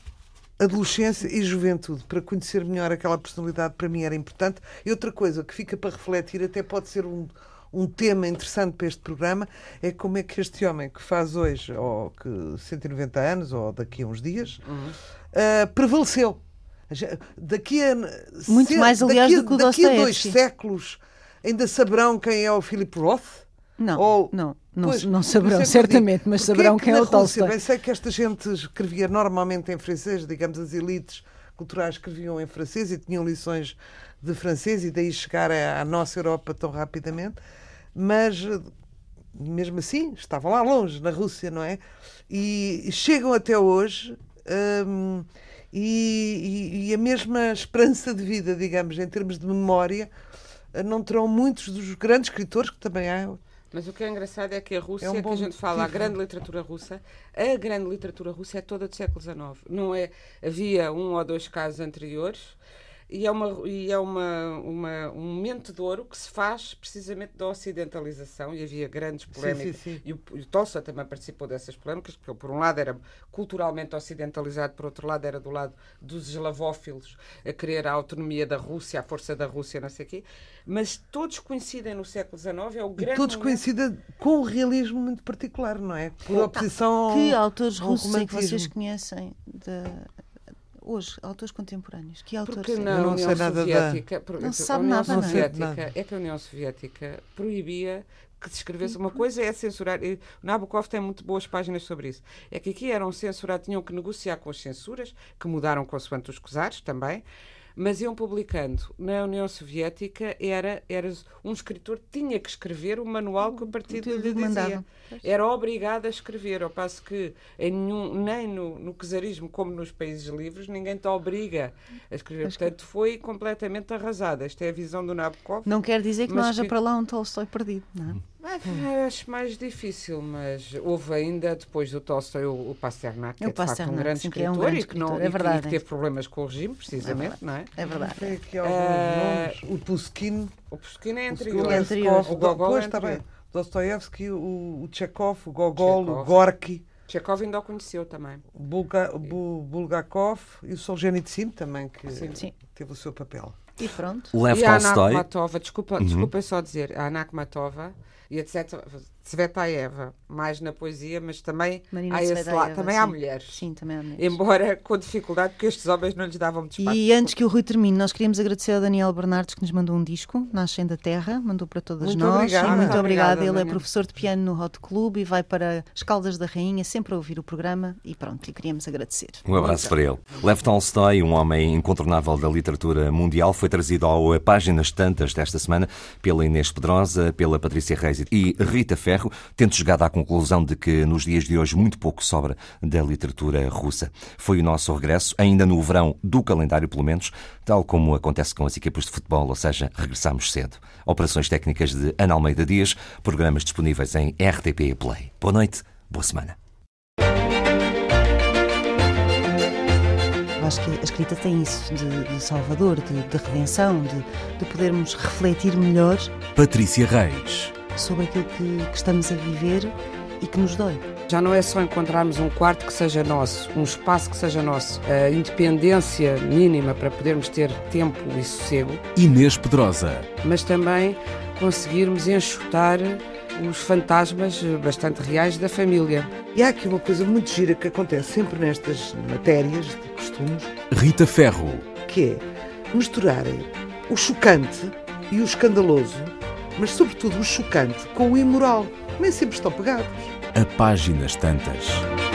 Speaker 3: Adolescência e Juventude, para conhecer melhor aquela personalidade, para mim era importante. E outra coisa que fica para refletir, até pode ser um, um tema interessante para este programa, é como é que este homem que faz hoje, ou que 190 anos, ou daqui a uns dias, ah, prevaleceu. A ge- Daqui a,
Speaker 2: Muito mais, aliás,
Speaker 3: daqui
Speaker 2: do que o
Speaker 3: Daqui a dois séculos ainda saberão quem é o Philip Roth?
Speaker 2: Não,
Speaker 3: Ou-
Speaker 2: não, não,
Speaker 3: Pois,
Speaker 2: não saberão,
Speaker 3: é
Speaker 2: certamente, mas
Speaker 3: porque
Speaker 2: saberão
Speaker 3: que
Speaker 2: quem é o Tolstói.
Speaker 3: Bem sei que esta gente escrevia normalmente em francês, digamos, as elites culturais escreviam em francês e tinham lições de francês e daí chegar à nossa Europa tão rapidamente, mas mesmo assim estavam lá longe, na Rússia, não é? E chegam até hoje hum, e, e- a mesma esperança de vida, digamos, em termos de memória, não terão muitos dos grandes escritores que também há
Speaker 4: Mas o que é engraçado é que a Rússia,
Speaker 3: É um
Speaker 4: que a gente fala, a
Speaker 3: motivo.
Speaker 4: grande literatura russa, a grande literatura russa é toda do século XIX. Não é, havia um ou dois casos anteriores e é, uma, e é uma, uma- um momento de ouro que se faz precisamente da ocidentalização e havia grandes polémicas.
Speaker 3: sim, sim.
Speaker 4: E o, e o Tolstói também participou dessas polémicas, porque ele, por um lado era culturalmente ocidentalizado, por outro lado era do lado dos eslavófilos, a querer a autonomia da Rússia, a força da Rússia, não sei o quê. Mas todos coincidem no século XIX, é o
Speaker 3: E
Speaker 4: grande
Speaker 3: todos
Speaker 4: momento-
Speaker 3: coincidem com um realismo muito particular, não é? Por oposição ao,
Speaker 2: Que autores russos é que vocês conhecem de- hoje, autores contemporâneos? Que autores?
Speaker 4: Porque
Speaker 2: é?
Speaker 4: na
Speaker 3: não
Speaker 4: União
Speaker 3: da-
Speaker 4: Soviética,
Speaker 2: Não se sabe
Speaker 4: União
Speaker 2: nada, é?
Speaker 4: Soviética
Speaker 3: Nada.
Speaker 4: é que a União Soviética proibia que se escrevesse uma coisa é censurar. E o Nabokov tem muito boas páginas sobre isso. É que aqui eram censurados, tinham que negociar com as censuras, que mudaram consoante os cosares também, mas iam publicando. Na União Soviética era, era um escritor tinha que escrever o manual que o partido lhe dizia.
Speaker 2: Mandava.
Speaker 4: Era obrigado a escrever, ao passo que em nenhum, nem no, no czarismo como nos países livres ninguém te obriga a escrever. Portanto, foi completamente arrasada. Esta é a visão do Nabokov.
Speaker 2: Não quer dizer que não haja
Speaker 4: que-
Speaker 2: para lá um Tolstói perdido, não é?
Speaker 4: Acho mais difícil, mas houve ainda, depois do Tolstói, o, o Pasternak, que
Speaker 2: O
Speaker 4: é de facto um
Speaker 2: Pasternak,
Speaker 4: grande
Speaker 2: sim, que é um
Speaker 4: escritor
Speaker 2: grande
Speaker 4: e que, não,
Speaker 2: escritor, é
Speaker 4: e que-
Speaker 2: verdade,
Speaker 4: e que
Speaker 2: é.
Speaker 4: teve problemas com o regime, precisamente, não é?
Speaker 2: É verdade.
Speaker 3: Tem aqui alguns
Speaker 4: Eh,
Speaker 3: nomes. O Puskin,
Speaker 4: O Pushkin é
Speaker 3: o
Speaker 4: anterior.
Speaker 2: é anterior.
Speaker 4: O Gogol
Speaker 3: depois
Speaker 4: é
Speaker 3: bem.
Speaker 4: anterior.
Speaker 3: Dostoiévski, o, o Chekhov, o Gogol, o. Gorky,
Speaker 4: Chekhov ainda o conheceu também.
Speaker 3: o Bulga, Bu- Bulgakov e o Solzhenitsyn também, que
Speaker 4: Sim.
Speaker 2: Sim.
Speaker 3: teve o seu papel.
Speaker 2: E pronto.
Speaker 1: Lev
Speaker 4: e a
Speaker 1: Tolstói.
Speaker 4: Akhmatova, desculpa, desculpa só dizer, a Ana Akhmatova e Tsvet- Tsvetaeva, mais na poesia, mas também
Speaker 2: Marina
Speaker 4: há esse lado, também há
Speaker 2: sim.
Speaker 4: mulheres.
Speaker 2: Sim, também há mulheres.
Speaker 4: Embora com dificuldade, porque estes homens não lhes davam muito espaço.
Speaker 2: E antes que o Rui termine, nós queríamos agradecer ao Daniel Bernardes que nos mandou um disco, Nascem da Terra, mandou para todas
Speaker 3: Muito
Speaker 2: nós.
Speaker 3: obrigada.
Speaker 2: E muito
Speaker 4: Muito
Speaker 2: obrigada.
Speaker 4: obrigada,
Speaker 2: Ele é
Speaker 4: Daniel.
Speaker 2: professor de piano no Hot Club e vai para as Caldas da Rainha, sempre a ouvir o programa. E pronto, e queríamos agradecer.
Speaker 1: Um abraço para ele. Lev Tolstói, um homem incontornável da literatura mundial, foi trazido ao Páginas Tantas desta semana pela Inês Pedrosa, pela Patrícia Reis e Rita Ferro, tendo chegado à conclusão de que nos dias de hoje muito pouco sobra da literatura russa. Foi o nosso regresso, ainda no verão do calendário, pelo menos, tal como acontece com as equipas de futebol, ou seja, regressamos cedo. Operações técnicas de Ana Almeida Dias, programas disponíveis em RTP Play. Boa noite, boa semana.
Speaker 2: Acho que a escrita tem isso de, de salvador, de, de redenção, de, de, podermos refletir melhor.
Speaker 5: Patrícia Reis.
Speaker 2: Sobre aquilo que, que estamos a viver e que nos dói.
Speaker 4: Já não é só encontrarmos um quarto que seja nosso, um espaço que seja nosso, a independência mínima para podermos ter tempo e sossego.
Speaker 5: Inês Pedrosa.
Speaker 4: Mas também conseguirmos enxutar os fantasmas bastante reais da família.
Speaker 3: E há aqui uma coisa muito gira que acontece sempre nestas matérias de costumes.
Speaker 5: Rita Ferro.
Speaker 3: Que é misturarem o chocante e o escandaloso, mas sobretudo o chocante com o imoral. Nem sempre estão pegados.
Speaker 5: A páginas tantas.